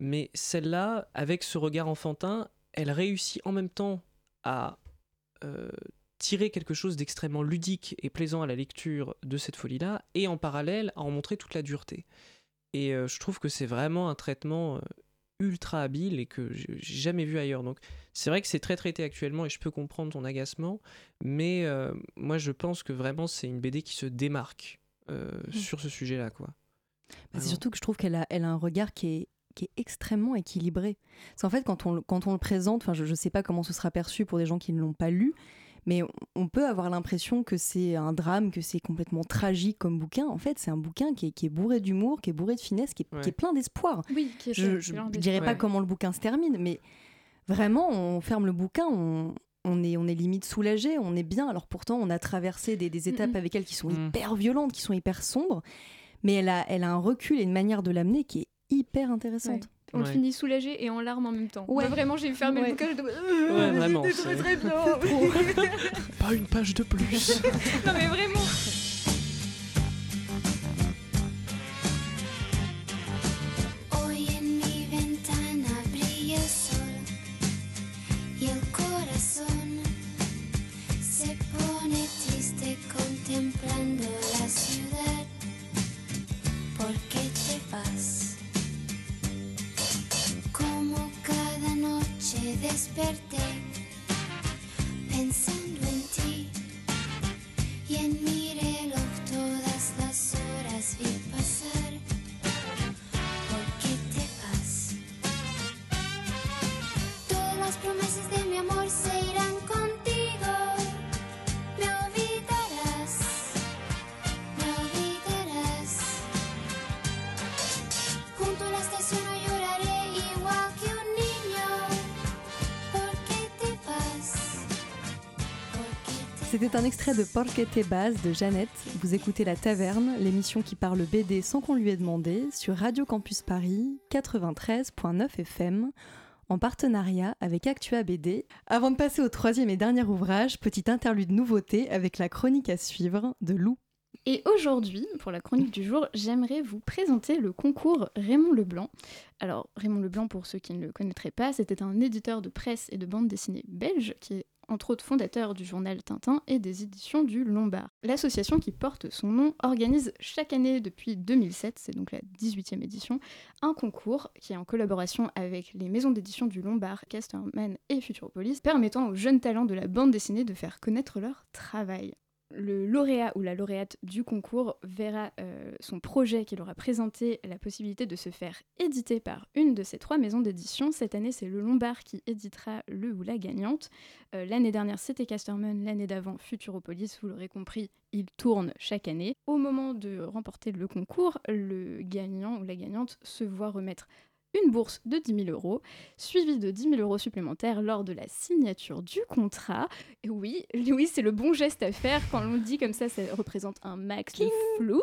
Mais celle-là, avec ce regard enfantin, elle réussit en même temps à tirer quelque chose d'extrêmement ludique et plaisant à la lecture de cette folie-là, et en parallèle à en montrer toute la dureté. Et euh, je trouve que c'est vraiment un traitement euh, ultra habile et que j'ai jamais vu ailleurs. Donc c'est vrai que c'est très traité actuellement et je peux comprendre ton agacement, mais euh, moi je pense que vraiment c'est une BD qui se démarque euh, sur ce sujet-là, quoi. Bah, c'est surtout que je trouve qu'elle a, elle a un regard qui est, qui est extrêmement équilibré. Parce qu'en fait, quand on, le- quand on le présente, enfin, je ne sais pas comment ce sera perçu pour des gens qui ne l'ont pas lu, mais on, peut avoir l'impression que c'est un drame, que c'est complètement tragique comme bouquin. En fait, c'est un bouquin qui est, qui est bourré d'humour, qui est bourré de finesse, qui est, Ouais. qui est plein d'espoir. Oui, qui est Je ne dirais pas Ouais. comment le bouquin se termine, mais vraiment, on ferme le bouquin, on, on est, on est limite soulagé, on est bien. Alors pourtant, on a traversé des, des étapes Mhm. avec elle qui sont Mhm. hyper violentes, qui sont hyper sombres, mais elle a, elle a un recul et une manière de l'amener qui est hyper intéressante. On Ouais. finit soulagé et en larmes en même temps. Ouais. Vraiment, j'ai fermé Ouais. le bouquin. j'étais- Ouais, vraiment, C'était très très bien. Pas une page de plus non mais vraiment. desperté pensando en ti y en mí. C'était un extrait de Porque te base de Jeannette. Vous écoutez La Taverne, l'émission qui parle BD sans qu'on lui ait demandé, sur Radio Campus Paris 93.9 FM, en partenariat avec Actua BD. Avant de passer au troisième et dernier ouvrage, petite interlude nouveauté avec la chronique à suivre de Lou. Et aujourd'hui, pour la chronique du jour, j'aimerais vous présenter le concours Raymond Leblanc. Alors, Raymond Leblanc, pour ceux qui ne le connaîtraient pas, c'était un éditeur de presse et de bande dessinée belge qui est entre autres fondateur du journal Tintin et des éditions du Lombard. L'association qui porte son nom organise chaque année depuis 2007, c'est donc la 18e édition, un concours qui est en collaboration avec les maisons d'édition du Lombard, Casterman et Futuropolis, permettant aux jeunes talents de la bande dessinée de faire connaître leur travail le lauréat ou la lauréate du concours verra euh, son projet qu'il aura présenté la possibilité de se faire éditer par une de ces trois maisons d'édition. Cette année, c'est le Lombard qui éditera le ou la gagnante. Euh, l'année dernière, c'était Casterman, l'année d'avant, Futuropolis. Vous l'aurez compris, il tourne chaque année. Au moment de remporter le concours, le gagnant ou la gagnante se voit remettre une bourse de 10 000 euros, suivie de 10 000 euros supplémentaires lors de la signature du contrat. Et oui, oui, c'est le bon geste à faire quand l'on dit comme ça, ça représente un max de flouze.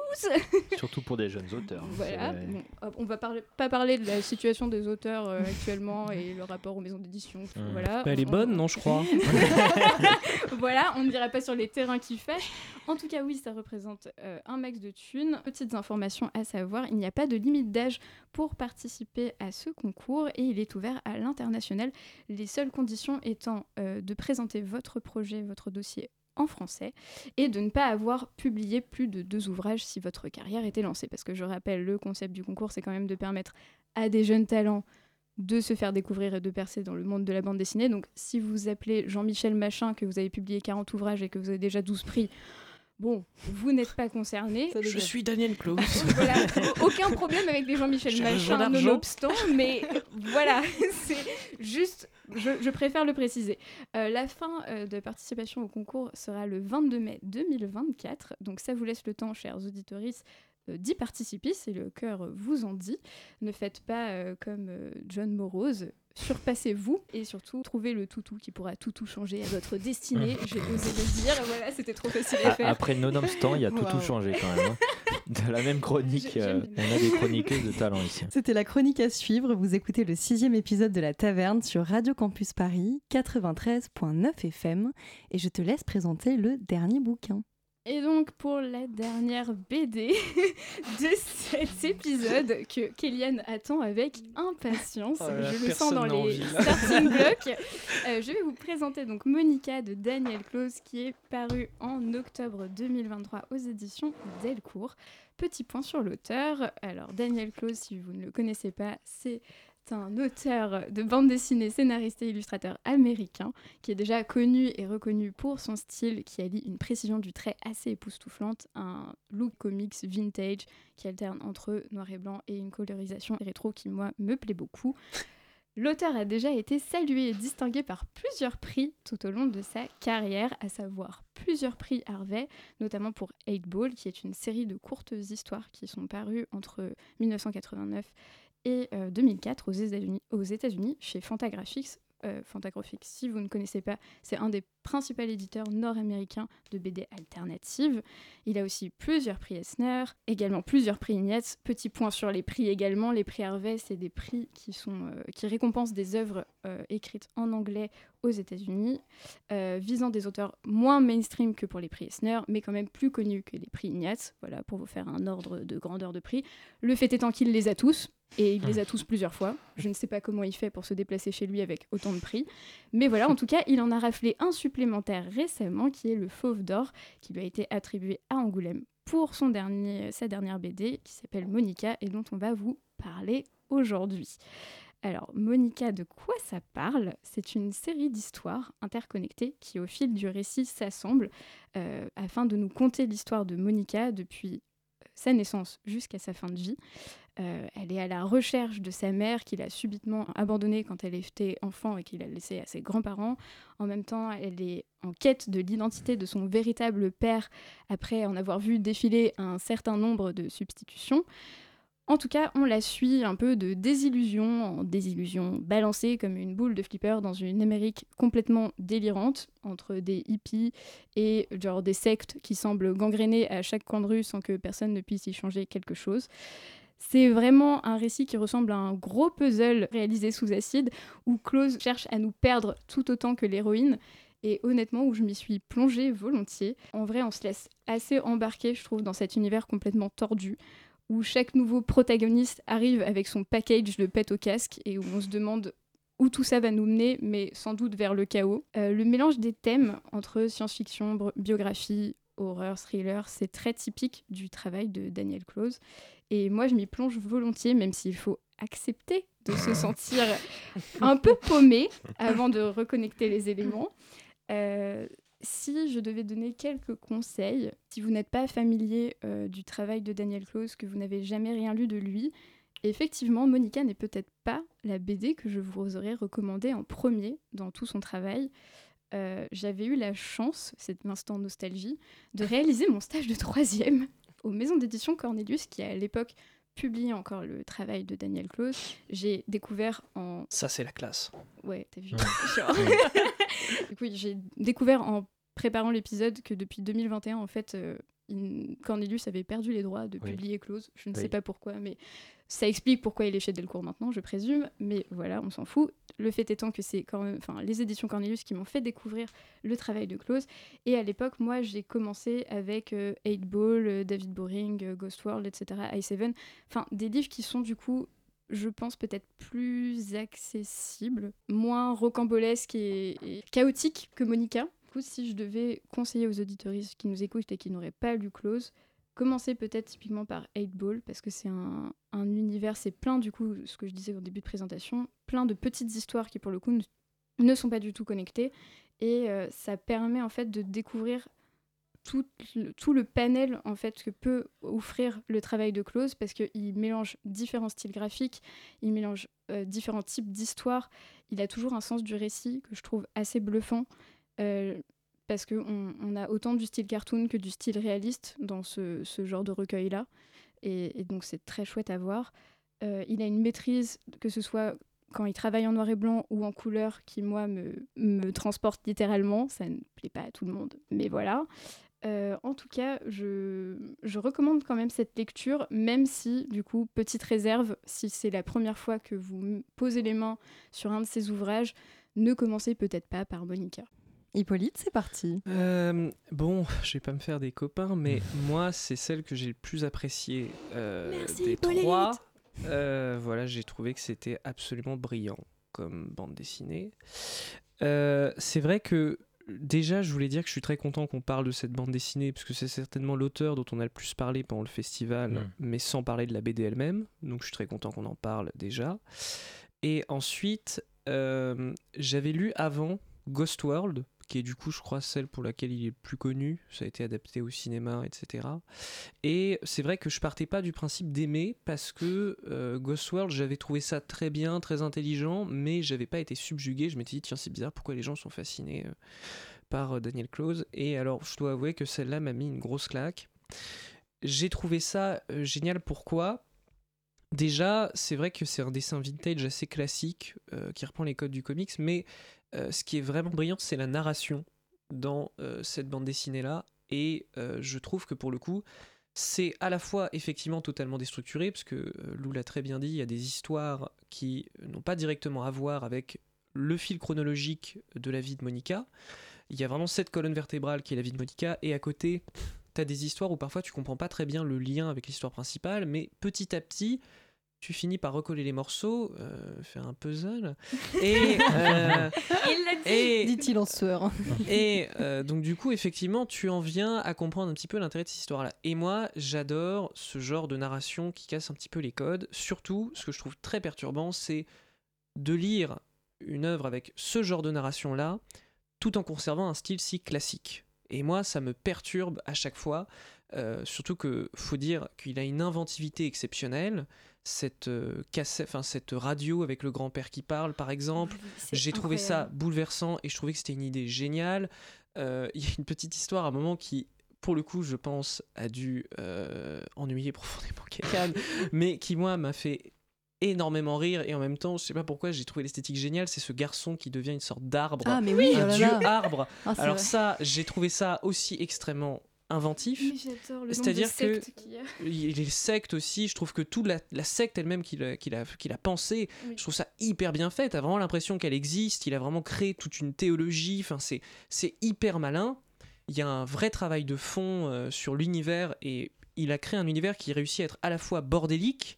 Surtout pour des jeunes auteurs. Voilà. C'est- Bon, hop, on va parler, pas parler de la situation des auteurs euh, actuellement et le rapport aux maisons d'édition. Voilà. Mais elle est On- bonne, non, je crois. voilà, on ne dira pas sur les terrains qui fâchent. En tout cas, oui, ça représente euh, un max de thunes. Petites informations à savoir, il n'y a pas de limite d'âge pour participer à ce concours et il est ouvert à l'international. Les seules conditions étant euh, de présenter votre projet, votre dossier en français et de ne pas avoir publié plus de deux ouvrages si votre carrière était lancée. Parce que je rappelle, le concept du concours, c'est quand même de permettre à des jeunes talents de se faire découvrir et de percer dans le monde de la bande dessinée. Donc si vous appelez Jean-Michel Machin, que vous avez publié 40 ouvrages et que vous avez déjà 12 prix, bon, vous n'êtes pas concerné. Je suis Daniel Klaus. Voilà, aucun problème avec les Jean-Michel Machin, nonobstant, mais voilà, c'est juste, je, je préfère le préciser. Euh, la fin euh, de participation au concours sera le 22 mai 2024, donc ça vous laisse le temps, chers auditoristes, euh, d'y participer, si le cœur vous en dit. Ne faites pas euh, comme euh, John Morose. Surpassez-vous et surtout trouvez le toutou qui pourra tout tout changer à votre destinée. J'ai osé le dire, voilà, c'était trop facile à faire. après nonobstant, il y a tout, tout Waouh. changé quand même. hein. De la même chronique, euh, on a des chroniqueuses de talent ici. C'était la chronique à suivre. Vous écoutez le sixième épisode de La Taverne sur Radio Campus Paris 93.9 FM et je te laisse présenter le dernier bouquin. Et donc pour la dernière BD de cet épisode que Kéliane attend avec impatience, Oh là je le sens dans les starting blocks, euh, je vais vous présenter donc Monica de Daniel Close qui est paru en octobre 2023 aux éditions Delcourt. Petit point sur l'auteur. Alors Daniel Close, si vous ne le connaissez pas, c'est un auteur de bande dessinée, scénariste et illustrateur américain qui est déjà connu et reconnu pour son style qui allie une précision du trait assez époustouflante, un look comics vintage qui alterne entre noir et blanc et une colorisation rétro qui moi me plaît beaucoup. L'auteur a déjà été salué et distingué par plusieurs prix tout au long de sa carrière, à savoir plusieurs prix Harvey, notamment pour 8 Ball, qui est une série de courtes histoires qui sont parues entre 1989 et euh, 2004 aux États-Unis, aux États-Unis chez Fantagraphics. Euh, Fantagraphics, si vous ne connaissez pas, c'est un des principaux éditeurs nord-américains de BD alternatives. Il a aussi plusieurs prix Eisner, également plusieurs prix Ignatz. Petit point sur les prix également. Les prix Harvey, c'est des prix qui, sont, euh, qui récompensent des œuvres euh, écrites en anglais aux États-Unis, euh, visant des auteurs moins mainstream que pour les prix Eisner, mais quand même plus connus que les prix Ignatz. Voilà, pour vous faire un ordre de grandeur de prix. Le fait étant qu'il les a tous, et il les a tous plusieurs fois. Je ne sais pas comment il fait pour se déplacer chez lui avec autant de prix. Mais voilà, en tout cas, il en a raflé un supplémentaire récemment, qui est le Fauve d'Or, qui lui a été attribué à Angoulême pour son dernier, sa dernière BD, qui s'appelle Monica, et dont on va vous parler aujourd'hui. Alors, Monica, de quoi ça parle? C'est une série d'histoires interconnectées qui, au fil du récit, s'assemblent euh, afin de nous conter l'histoire de Monica depuis euh, sa naissance jusqu'à sa fin de vie. Euh, elle est à la recherche de sa mère qu'il a subitement abandonnée quand elle était enfant et qu'il a laissée à ses grands-parents. En même temps, elle est en quête de l'identité de son véritable père après en avoir vu défiler un certain nombre de substitutions. En tout cas, on la suit un peu de désillusion en désillusion, balancée comme une boule de flipper dans une Amérique complètement délirante, entre des hippies et genre des sectes qui semblent gangréner à chaque coin de rue sans que personne ne puisse y changer quelque chose. C'est vraiment un récit qui ressemble à un gros puzzle réalisé sous acide, où Close cherche à nous perdre tout autant que l'héroïne, et honnêtement où je m'y suis plongée volontiers. En vrai, on se laisse assez embarquer, je trouve, dans cet univers complètement tordu, où chaque nouveau protagoniste arrive avec son package de pète au casque et où on se demande où tout ça va nous mener, mais sans doute vers le chaos. Euh, le mélange des thèmes entre science-fiction, biographie, horreur, thriller, c'est très typique du travail de Daniel Close. Et moi, je m'y plonge volontiers, même s'il faut accepter de se sentir un peu paumé avant de reconnecter les éléments. Euh, si je devais donner quelques conseils, si vous n'êtes pas familier euh, du travail de Daniel Close, que vous n'avez jamais rien lu de lui, effectivement, Monica n'est peut-être pas la BD que je vous aurais recommandée en premier dans tout son travail. Euh, J'avais eu la chance, c'est l'instant nostalgie, de réaliser mon stage de troisième aux maisons d'édition Cornelius, qui à l'époque publiait encore le travail de Daniel Close. J'ai découvert en Ça, c'est la classe. Ouais, t'as vu. Du coup, j'ai découvert en préparant l'épisode que depuis 2021, en fait, euh, il- Cornelius avait perdu les droits de Oui. publier Close. Je ne Oui. sais pas pourquoi, mais ça explique pourquoi il est chez Delcourt maintenant, je présume. Mais voilà, on s'en fout. Le fait étant que c'est enfin, les éditions Cornelius qui m'ont fait découvrir le travail de Close. Et à l'époque, moi, j'ai commencé avec euh, 8 Ball, euh, David Boring, euh, Ghost World, etc., i7. Enfin, des livres qui sont du coup je pense peut-être plus accessible, moins rocambolesque et, et chaotique que Monica. Si je devais conseiller aux auditoristes qui nous écoutent et qui n'auraient pas lu Close, commencer peut-être typiquement par 8 Ball, parce que c'est un, un univers, c'est plein du coup, ce que je disais au début de présentation, plein de petites histoires qui pour le coup ne, sont pas du tout connectées, et euh, ça permet en fait de découvrir tout le, panel en fait que peut offrir le travail de Close parce qu'il mélange différents styles graphiques, il mélange euh, différents types d'histoires, il a toujours un sens du récit que je trouve assez bluffant parce qu'on on a autant du style cartoon que du style réaliste dans ce, genre de recueil-là et, donc c'est très chouette à voir. Euh, il a une maîtrise, que ce soit quand il travaille en noir et blanc ou en couleur, qui moi me, transporte littéralement. Ça ne plaît pas à tout le monde, mais voilà. Euh, en tout cas, je, recommande quand même cette lecture, même si, du coup, petite réserve, si c'est la première fois que vous posez les mains sur un de ces ouvrages, ne commencez peut-être pas par Monica. Hippolyte, c'est parti. Euh, bon, je vais pas me faire des copains, mais moi, c'est celle que j'ai le plus appréciée euh, Merci, des Hippolyte. trois. Euh, voilà, j'ai trouvé que c'était absolument brillant comme bande dessinée. Euh, c'est vrai que déjà, je voulais dire que je suis très content qu'on parle de cette bande dessinée, parce que c'est certainement l'auteur dont on a le plus parlé pendant le festival, Mm. mais sans parler de la BD elle-même. Donc je suis très content qu'on en parle déjà. Et ensuite, euh, j'avais lu avant Ghost World, qui est du coup, je crois, celle pour laquelle il est le plus connu. Ça a été adapté au cinéma, etc. Et c'est vrai que je partais pas du principe d'aimer parce que euh, j'avais trouvé ça très bien, très intelligent, mais j'avais pas été subjugué. Je m'étais dit, tiens, c'est bizarre, pourquoi les gens sont fascinés euh, par euh, Daniel Close? Et alors, je dois avouer que celle-là m'a mis une grosse claque. J'ai trouvé ça euh, génial. Pourquoi? Déjà, c'est vrai que c'est un dessin vintage assez classique qui reprend les codes du comics, mais euh, ce qui est vraiment brillant, c'est la narration dans euh, cette bande dessinée-là. Et euh, je trouve que pour le coup, c'est à la fois effectivement totalement déstructuré, parce que Lou l'a très bien dit, il y a des histoires qui n'ont pas directement à voir avec le fil chronologique de la vie de Monica. Il y a vraiment cette colonne vertébrale qui est la vie de Monica, et à côté, tu as des histoires où parfois tu comprends pas très bien le lien avec l'histoire principale, mais petit à petit, tu finis par recoller les morceaux, euh, faire un puzzle, et, euh, et, Dit-il en sueur. et euh, donc du coup, effectivement, tu en viens à comprendre un petit peu l'intérêt de cette histoire-là. Et moi, j'adore ce genre de narration qui casse un petit peu les codes. Surtout, ce que je trouve très perturbant, c'est de lire une œuvre avec ce genre de narration-là, tout en conservant un style si classique. Et moi, ça me perturbe à chaque fois. euh, surtout que faut dire qu'il a une inventivité exceptionnelle. Cette, euh, cassette, enfin, cette radio avec le grand-père qui parle, par exemple, j'ai trouvé ça bouleversant et je trouvais que c'était une idée géniale. Euh, Il y a une petite histoire à un moment qui, pour le coup, je pense, a dû euh, ennuyer profondément Kélian, mais qui, moi, m'a fait énormément rire et en même temps, je sais pas pourquoi, j'ai trouvé l'esthétique géniale. C'est ce garçon qui devient une sorte d'arbre, Ah, mais oui, un oh là dieu là. arbre. Ah, Alors vrai. ça, j'ai trouvé ça aussi extrêmement inventif. C'est-à-dire que-. Il- Les sectes aussi, je trouve que toute la, la secte elle-même qu'il a, qu'il a, qu'il a pensée, Oui. je trouve ça hyper bien fait. T'as vraiment l'impression qu'elle existe. Il a vraiment créé toute une théologie. Enfin, c'est, c'est hyper malin. Il y a un vrai travail de fond euh, sur l'univers et il a créé un univers qui réussit à être à la fois bordélique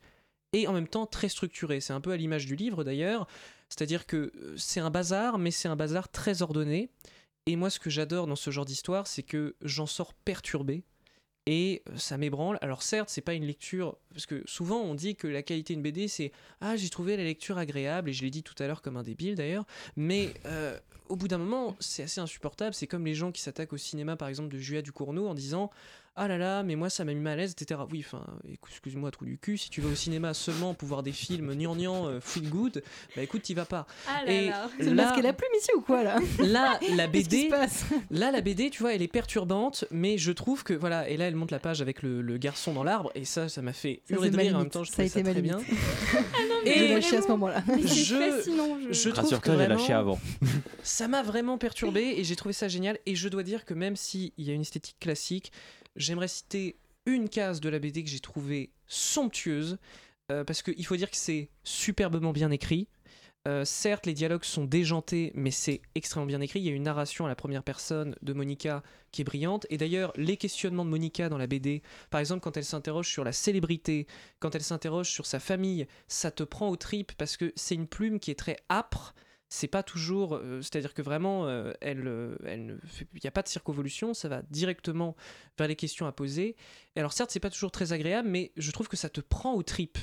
et en même temps très structuré. C'est un peu à l'image du livre d'ailleurs. C'est-à-dire que euh, c'est un bazar, mais c'est un bazar très ordonné. Et moi, ce que j'adore dans ce genre d'histoire, c'est que j'en sors perturbé et euh, ça m'ébranle. Alors certes, c'est pas une lecture parce que souvent on dit que la qualité d'une BD c'est ah j'ai trouvé la lecture agréable et je l'ai dit tout à l'heure comme un débile d'ailleurs, mais euh, au bout d'un moment c'est assez insupportable. C'est comme les gens qui s'attaquent au cinéma par exemple de Julia Ducournau en disant ah là là mais moi ça m'a mis mal à l'aise etc. Oui enfin excuse-moi trou du cul si tu vas au cinéma seulement pour voir des films gnangnan euh, feel good bah écoute t'y vas pas. Ah Et C'est le là, masque et la plume ici ou quoi là? Là la BD Là, la BD, tu vois, elle est perturbante, mais je trouve que voilà. Et là, elle monte la page avec le, le garçon dans l'arbre, et ça, ça m'a fait Ça, hurler de rire. En même temps, je Ça a ça, été ma très bien. mais J'ai Et lâché à ce vraiment. moment-là. Mais Je-. Je, je trouve que j'ai lâché vraiment, avant. ça m'a vraiment perturbé et j'ai trouvé ça génial. Et je dois dire que même s'il y a une esthétique classique, j'aimerais citer une case de la BD que j'ai trouvée somptueuse, euh, parce qu'il faut dire que c'est superbement bien écrit. Euh, certes, les dialogues sont déjantés, mais c'est extrêmement bien écrit. Il y a une narration à la première personne de Monica qui est brillante. Et d'ailleurs, les questionnements de Monica dans la BD, par exemple, quand elle s'interroge sur la célébrité, quand elle s'interroge sur sa famille, ça te prend aux tripes parce que c'est une plume qui est très âpre. C'est pas toujours, euh, c'est-à-dire que vraiment, euh, elle, euh, elle il n'y a pas de circonvolution, ça va directement vers les questions à poser. Et alors certes, c'est pas toujours très agréable, mais je trouve que ça te prend aux tripes.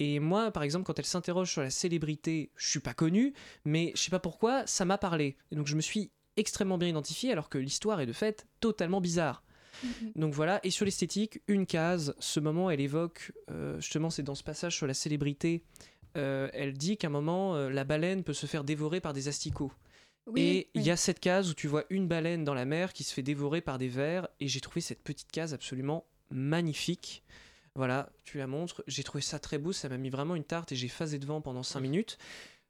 Et moi, par exemple, quand elle s'interroge sur la célébrité, je suis pas connu, mais je sais pas pourquoi, ça m'a parlé. Et donc je me suis extrêmement bien identifié, alors que l'histoire est de fait totalement bizarre. Donc voilà, et sur l'esthétique, une case, ce moment, elle évoque, euh, justement, c'est dans ce passage sur la célébrité, euh, elle dit qu'à un moment, euh, la baleine peut se faire dévorer par des asticots. Oui, et il oui. y a cette case où tu vois une baleine dans la mer qui se fait dévorer par des vers, et j'ai trouvé cette petite case absolument magnifique. Voilà, tu la montres. J'ai trouvé ça très beau, ça m'a mis vraiment une tarte et j'ai phasé devant pendant 5 minutes.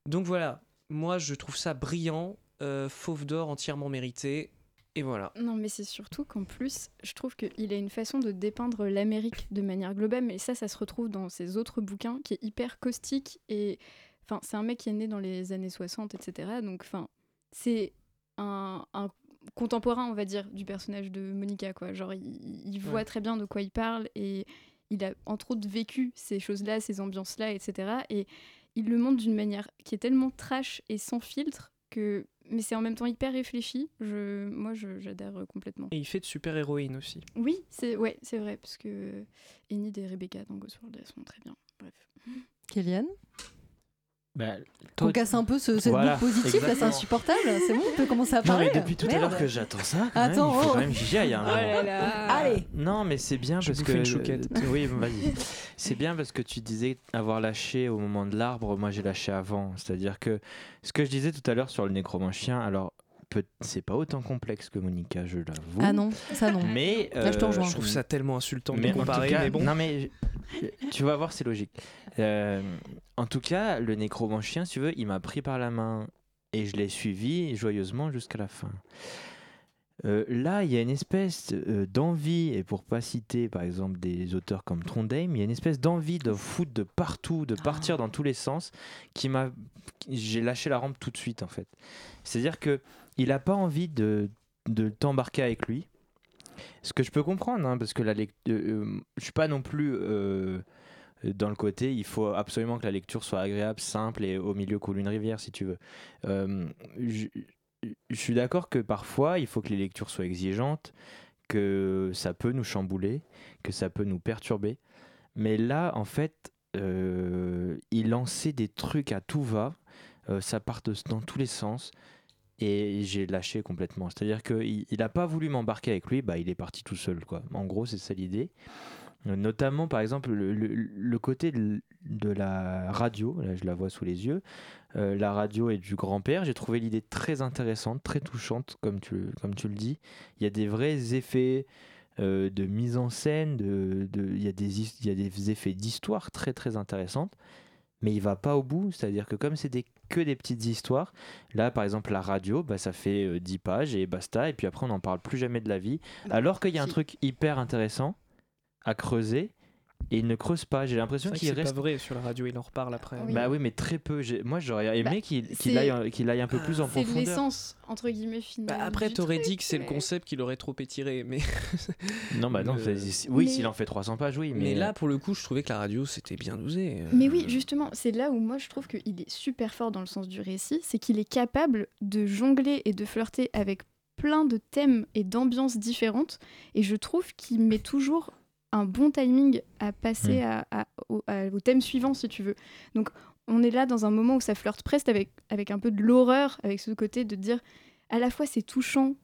Donc voilà, moi je trouve ça brillant, euh, fauve d'or entièrement mérité, et voilà. Non, mais c'est surtout qu'en plus, je trouve qu'il a une façon de dépeindre l'Amérique de manière globale, mais ça, ça se retrouve dans ses autres bouquins, qui est hyper caustique. Et enfin, c'est un mec qui est né dans les années 60, etc. Donc, enfin, c'est un, un contemporain, on va dire, du personnage de Monica, quoi. Genre, il, il voit Ouais. très bien de quoi il parle et il a entre autres vécu ces choses-là, ces ambiances-là, etc. Et il le montre d'une manière qui est tellement trash et sans filtre que mais c'est en même temps hyper réfléchi. Je, moi, j'adhère euh, complètement. Et il fait de super héroïne aussi. Oui, c'est ouais, c'est vrai parce que Enid et Rebecca dans Ghost World elles sont très bien. Bref. Kéliane Bah, Qu'on casse un peu ce, ce Voilà, positif, là c'est insupportable. C'est bon, on peut commencer à Non, parler. mais depuis tout à l'heure que j'attends ça, quand Attends, même, il faut oh. quand même que j'y aille. hein, là Allez Non, mais c'est bien Je parce que. une chouquette. oui, vas-y. C'est bien parce que tu disais avoir lâché au moment de l'arbre. Moi, j'ai lâché avant. C'est-à-dire que ce que je disais tout à l'heure sur le nécromancien, alors c'est pas autant complexe que Monica, je l'avoue. Ah non, ça non. Mais Là, je euh. Je trouve ça tellement insultant de mais en tout comparer, cas- mais bon. Non, mais tu vas voir, c'est logique. Euh, en tout cas, le nécromancien, si tu veux, il m'a pris par la main et je l'ai suivi joyeusement jusqu'à la fin. Euh, là, il y a une espèce euh, d'envie, et pour pas citer par exemple des auteurs comme Trondheim, il y a une espèce d'envie de foutre de partout, de partir dans tous les sens, qui m'a, j'ai lâché la rampe tout de suite en fait. C'est-à-dire que il a pas envie de, de t'embarquer avec lui. Ce que je peux comprendre, hein, parce que la lect- euh, euh, je suis pas non plus euh, dans le côté, il faut absolument que la lecture soit agréable, simple et au milieu coule une rivière, si tu veux. Je, suis d'accord que parfois, il faut que les lectures soient exigeantes, que ça peut nous chambouler, que ça peut nous perturber. Mais là, en fait, il lançait des trucs à tout va, ça part dans tous les sens. Et j'ai lâché complètement. C'est-à-dire qu'il n'a pas voulu m'embarquer avec lui, bah, il est parti tout seul. Quoi. En gros, c'est ça l'idée. Notamment, par exemple, le, le- côté de, la radio, là je la vois sous les yeux, euh, la radio et du grand-père, j'ai trouvé l'idée très intéressante, très touchante, comme tu, comme tu le dis. Il y a des vrais effets euh, de mise en scène, de, de- il y, a des il y a des effets d'histoire très très intéressantes, mais il va pas au bout. C'est-à-dire que comme c'est des, que des petites histoires, là par exemple la radio, bah, ça fait euh, 10 pages et basta, et puis après on n'en parle plus jamais de la vie. Alors qu'il y a un truc hyper intéressant à creuser, et il ne creuse pas. J'ai l'impression C'est qu'il c'est reste pas vrai sur la radio, il en reparle après. Oui. bah oui, mais très peu. Moi, j'aurais aimé Bah, qu'il qu'il c'est- aille, qu'il aille un peu plus en C'est profondeur. l'essence, entre guillemets, finale. Bah, après, t'aurais dit que c'est le concept qu'il aurait trop étiré, mais, Non, bah non. C'est- c'est- Oui, Mais- s'il en fait 300 pages, oui. mais Mais, là, pour le coup, je trouvais que la radio, c'était bien dosé. euh. Mais oui, justement, c'est là où moi je trouve qu'il est super fort dans le sens du récit, c'est qu'il est capable de jongler et de flirter avec plein de thèmes et d'ambiances différentes, et je trouve qu'il met toujours un bon timing à passer à- à- au, à- au thème suivant, si tu veux. Donc on est là dans un moment où ça flirte presque avec, avec un peu de l'horreur, avec ce côté de dire à la fois c'est touchant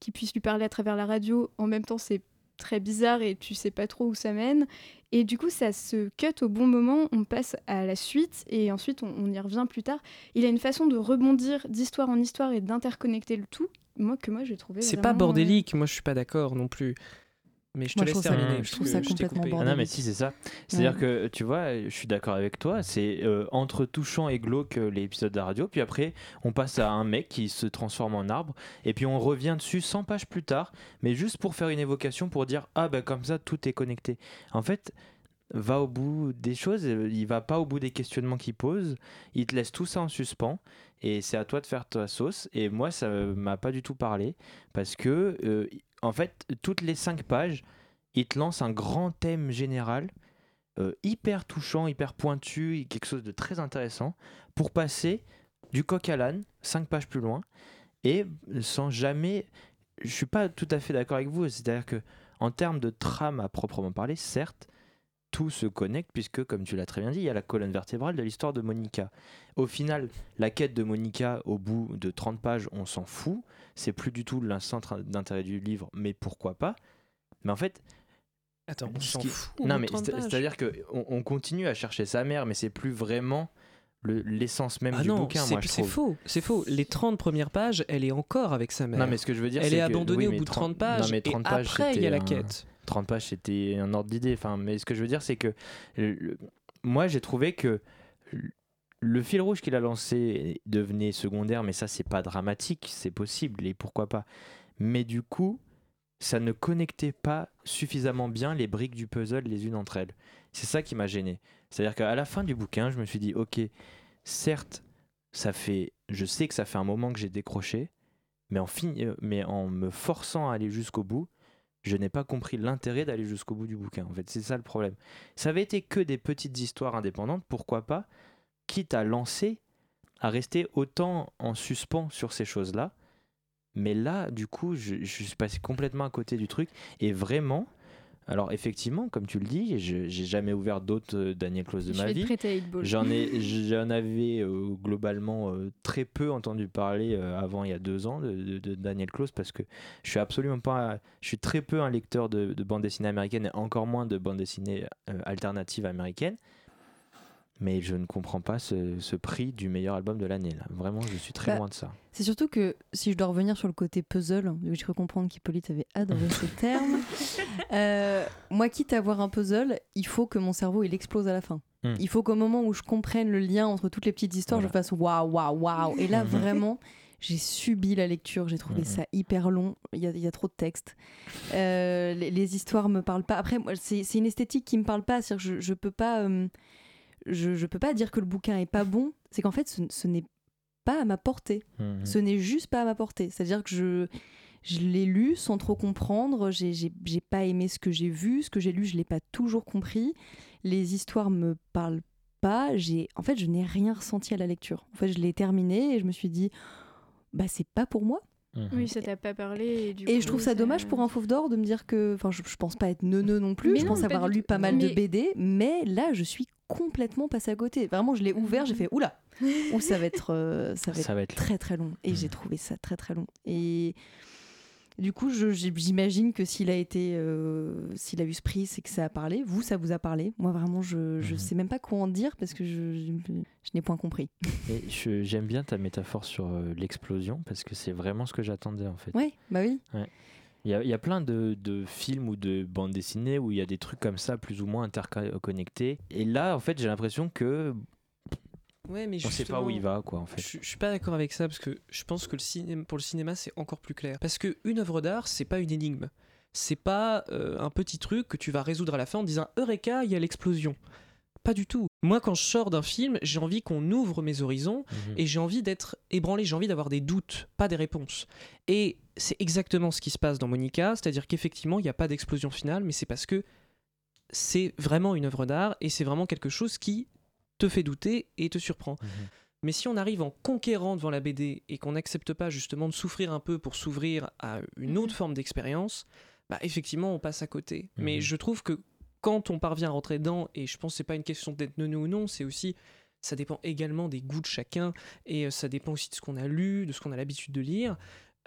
qu'il puisse lui parler à travers la radio, en même temps c'est très bizarre et tu sais pas trop où ça mène. Et du coup, ça se cut au bon moment, on passe à la suite et ensuite on, on y revient plus tard. Il a une façon de rebondir d'histoire en histoire et d'interconnecter le tout, moi que moi j'ai trouvé. C'est pas vraiment, bordélique, moi je suis pas d'accord non plus. Mais je te Moi, je laisse trouve ça- terminer. je trouve que ça je complètement coupé. Ah non, mais si, c'est ça. C'est-à-dire que, tu vois, je suis d'accord avec toi, c'est euh, entre touchant et glauque euh, l'épisode de la radio, puis après, on passe à un mec qui se transforme en arbre, et puis on revient dessus 100 pages plus tard, mais juste pour faire une évocation, pour dire, ah ben comme ça, tout est connecté. En fait, va au bout des choses, euh, il va pas au bout des questionnements qu'il pose, il te laisse tout ça en suspens, et c'est à toi de faire ta sauce, et moi, ça m'a pas du tout parlé, parce que, euh, en fait, toutes les 5 pages, il te lance un grand thème général, euh, hyper touchant, hyper pointu, quelque chose de très intéressant, pour passer du coq à l'âne, cinq pages plus loin, et sans jamais... Je suis pas tout à fait d'accord avec vous, c'est-à-dire que en termes de trame à proprement parler, certes, tout se connecte, puisque, comme tu l'as très bien dit, il y a la colonne vertébrale de l'histoire de Monica. Au final, la quête de Monica, au bout de 30 pages, on s'en fout. C'est plus du tout le centre d'intérêt du livre, mais pourquoi pas? Mais en fait, Attends, on Ce s'en fout. non, mais de 30 c'est- pages. c'est-à-dire que on, on continue à chercher sa mère, mais c'est plus vraiment le- l'essence même Ah du non, bouquin, c'est moi je c'est trouve. faux, c'est faux. Les 30 premières pages, elle est encore avec sa mère. Non, mais ce que je veux dire, elle est que- abandonnée oui, au bout de 30 30 pages. Non, mais 30 et pages, après, il y a la c'était un- quête. 30 pages, c'était un ordre d'idée. Enfin, mais ce que je veux dire, c'est que le- le- moi, j'ai trouvé que le- fil rouge qu'il a lancé devenait secondaire, mais ça, c'est pas dramatique, c'est possible, et pourquoi pas. Mais du coup, ça ne connectait pas suffisamment bien les briques du puzzle les unes entre elles. C'est ça qui m'a gêné. C'est-à-dire qu'à la fin du bouquin, je me suis dit, ok, certes, ça fait, je sais que ça fait un moment que j'ai décroché, mais en, fin- euh, mais en me forçant à aller jusqu'au bout, je n'ai pas compris l'intérêt d'aller jusqu'au bout du bouquin. En fait, c'est ça le problème. Ça avait été que des petites histoires indépendantes, pourquoi pas, quitte à lancer, à rester autant en suspens sur ces choses-là. Mais là, du coup, je, je suis passé complètement à côté du truc. Et vraiment, alors effectivement, comme tu le dis, je j'ai jamais ouvert d'autres euh, Daniel Close de Je ma vie. J'en ai, j'en avais euh, globalement euh, très peu entendu parler euh, avant il y a deux ans de, de- de Daniel Close parce que je suis absolument pas, je suis très peu un lecteur de, de bande dessinée américaine et encore moins de bande dessinée alternative américaine. Mais je ne comprends pas ce, ce prix du meilleur album de l'année. Vraiment, je suis très Bah, loin de ça. C'est surtout que si je dois revenir sur le côté puzzle, je peux comprendre qu'Hippolyte avait adoré ce terme. Euh, moi, quitte à avoir un puzzle, il faut que mon cerveau il explose à la fin. Hmm. Il faut qu'au moment où je comprenne le lien entre toutes les petites histoires, Voilà. je fasse waouh, waouh, waouh. Et là, Mhm. vraiment, j'ai subi la lecture. J'ai trouvé Mhm. ça hyper long. Il y a, il y a trop de texte. Euh, les, les histoires me parlent pas. Après, moi, c'est une esthétique qui me parle pas. Je, je peux pas. euh, je, je peux pas dire que le bouquin est pas bon. C'est qu'en fait, ce, ce n'est pas à ma portée. Mhm. Ce n'est juste pas à ma portée. C'est-à-dire que je, je l'ai lu sans trop comprendre. J'ai pas aimé ce que j'ai vu. Ce que j'ai lu, je l'ai pas toujours compris. Les histoires me parlent pas. J'ai, en fait, je n'ai rien ressenti à la lecture. En fait, je l'ai terminé et je me suis dit, bah c'est pas pour moi. Mhm. Oui, ça t'a pas parlé. Et, du Et coup, je trouve ça dommage pour un fauve d'or de me dire que, enfin, je, je pense pas être neuneux non plus. Mais je non, pense avoir lu pas mal de BD, mais là, je suis complètement passée à côté. Vraiment, je l'ai ouvert, j'ai fait oula, ou ça va être, euh, ça va être Ça va être très très long. Et Mhm. j'ai trouvé ça très très long. Et du coup, j'imagine que s'il a été, euh, s'il a eu ce prix, c'est que ça a parlé. Vous, ça vous a parlé. Moi, vraiment, je, je Mhm. sais même pas quoi en dire parce que je, je, je n'ai point compris. Et je- J'aime bien ta métaphore sur euh, l'explosion parce que c'est vraiment ce que j'attendais en fait. Ouais, bah oui. Ouais. Il y, a, il y a plein de, de films ou de bandes dessinées où il y a des trucs comme ça, plus ou moins interconnectés. Et là, en fait, j'ai l'impression que Ouais, mais on sait pas où il va, quoi, en fait. Je, je suis pas d'accord avec ça parce que je pense que le cinéma, pour le cinéma, c'est encore plus clair. Parce que une œuvre d'art, c'est pas une énigme. C'est pas euh, un petit truc que tu vas résoudre à la fin en disant Eureka, il y a l'explosion. Pas du tout. Moi, quand je sors d'un film, j'ai envie qu'on ouvre mes horizons Mhm. et j'ai envie d'être ébranlé, j'ai envie d'avoir des doutes, pas des réponses. Et c'est exactement ce qui se passe dans Monica, c'est-à-dire qu'effectivement, il n'y a pas d'explosion finale, mais c'est parce que c'est vraiment une œuvre d'art et c'est vraiment quelque chose qui te fait douter et te surprend. Mhm. Mais si on arrive en conquérant devant la BD et qu'on n'accepte pas justement de souffrir un peu pour s'ouvrir à une autre forme d'expérience, bah effectivement on passe à côté. Mais Mhm. je trouve que quand on parvient à rentrer dedans, et je pense que c'est pas une question d'être neuneu ou non, c'est aussi ça dépend également des goûts de chacun et euh, ça dépend aussi de ce qu'on a lu, de ce qu'on a l'habitude de lire.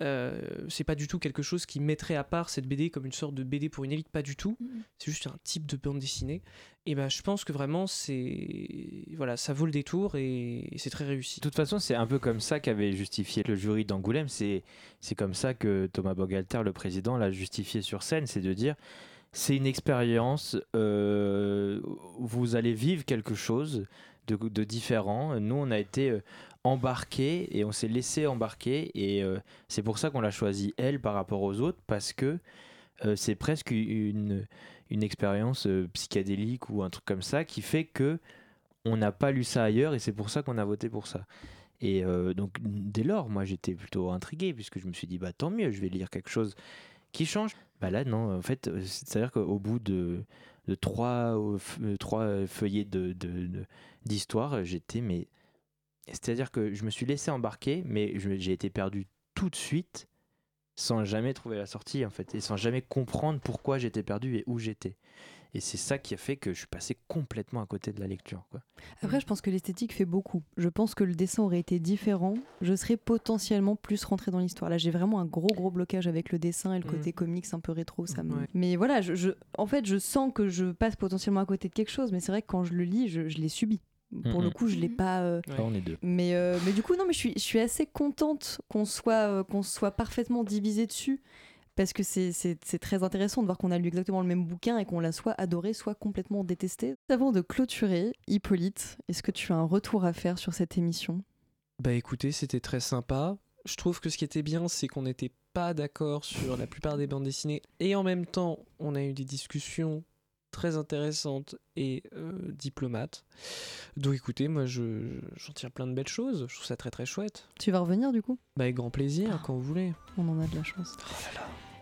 Euh, c'est pas du tout quelque chose qui mettrait à part cette BD comme une sorte de BD pour une élite, pas du tout. Mhm. C'est juste un type de bande dessinée. Et ben je pense que vraiment c'est voilà, ça vaut le détour et, et c'est très réussi. De toute façon, c'est un peu comme ça qu'avait justifié le jury d'Angoulême. C'est c'est comme ça que Thomas Bogalter, le président, l'a justifié sur scène. C'est de dire c'est une expérience, euh, vous allez vivre quelque chose de, différent. Nous, on a été euh, embarqués et on s'est laissé embarquer. Et euh, c'est pour ça qu'on l'a choisi, elle, par rapport aux autres, parce que c'est presque une, une expérience psychédélique ou un truc comme ça qui fait que on n'a pas lu ça ailleurs et c'est pour ça qu'on a voté pour ça. Et donc dès lors, moi j'étais plutôt intrigué puisque je me suis dit bah tant mieux, je vais lire quelque chose qui change? Bah là non, en fait, euh, c'est-à-dire qu'au bout de, trois, euh, euh, trois feuillets de, de- d'histoire, j'étais mais c'est-à-dire que je me suis laissé embarquer, mais j'ai été perdu tout de suite sans jamais trouver la sortie en fait et sans jamais comprendre pourquoi j'étais perdu et où j'étais. Et c'est ça qui a fait que je suis passé complètement à côté de la lecture. Quoi. Après, je pense que l'esthétique fait beaucoup. Je pense que le dessin aurait été différent. Je serais potentiellement plus rentrée dans l'histoire. Là, j'ai vraiment un gros, gros blocage avec le dessin et le côté comics un peu rétro. Ça me... Ouais. Mais voilà, je, je- en fait, je sens que je passe potentiellement à côté de quelque chose. Mais c'est vrai que quand je le lis, je, je l'ai subi. Pour le coup, je l'ai pas. euh, Ouais. On est deux. Mais, euh, mais du coup, non, mais je suis, je suis assez contente qu'on soit, euh, qu'on soit parfaitement divisé dessus. Parce que c'est- très intéressant de voir qu'on a lu exactement le même bouquin et qu'on l'a soit adoré, soit complètement détesté. Avant de clôturer, Hippolyte, est-ce que tu as un retour à faire sur cette émission? Bah écoutez, c'était très sympa. Je trouve que ce qui était bien, c'est qu'on n'était pas d'accord sur la plupart des bandes dessinées et en même temps, on a eu des discussions très intéressantes et euh, diplomates. Donc écoutez, moi je j'en tire plein de belles choses. Je trouve ça très très chouette. Tu vas revenir du coup? Bah avec grand plaisir quand vous voulez. On en a de la chance.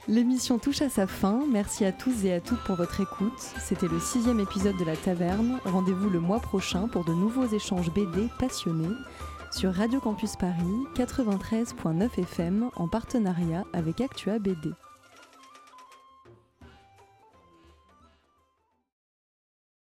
L'émission touche à sa fin. Merci à tous et à toutes pour votre écoute. C'était le sixième épisode de La Taverne. Rendez-vous le mois prochain pour de nouveaux échanges BD passionnés sur Radio Campus Paris 93.9 FM en partenariat avec Actua BD.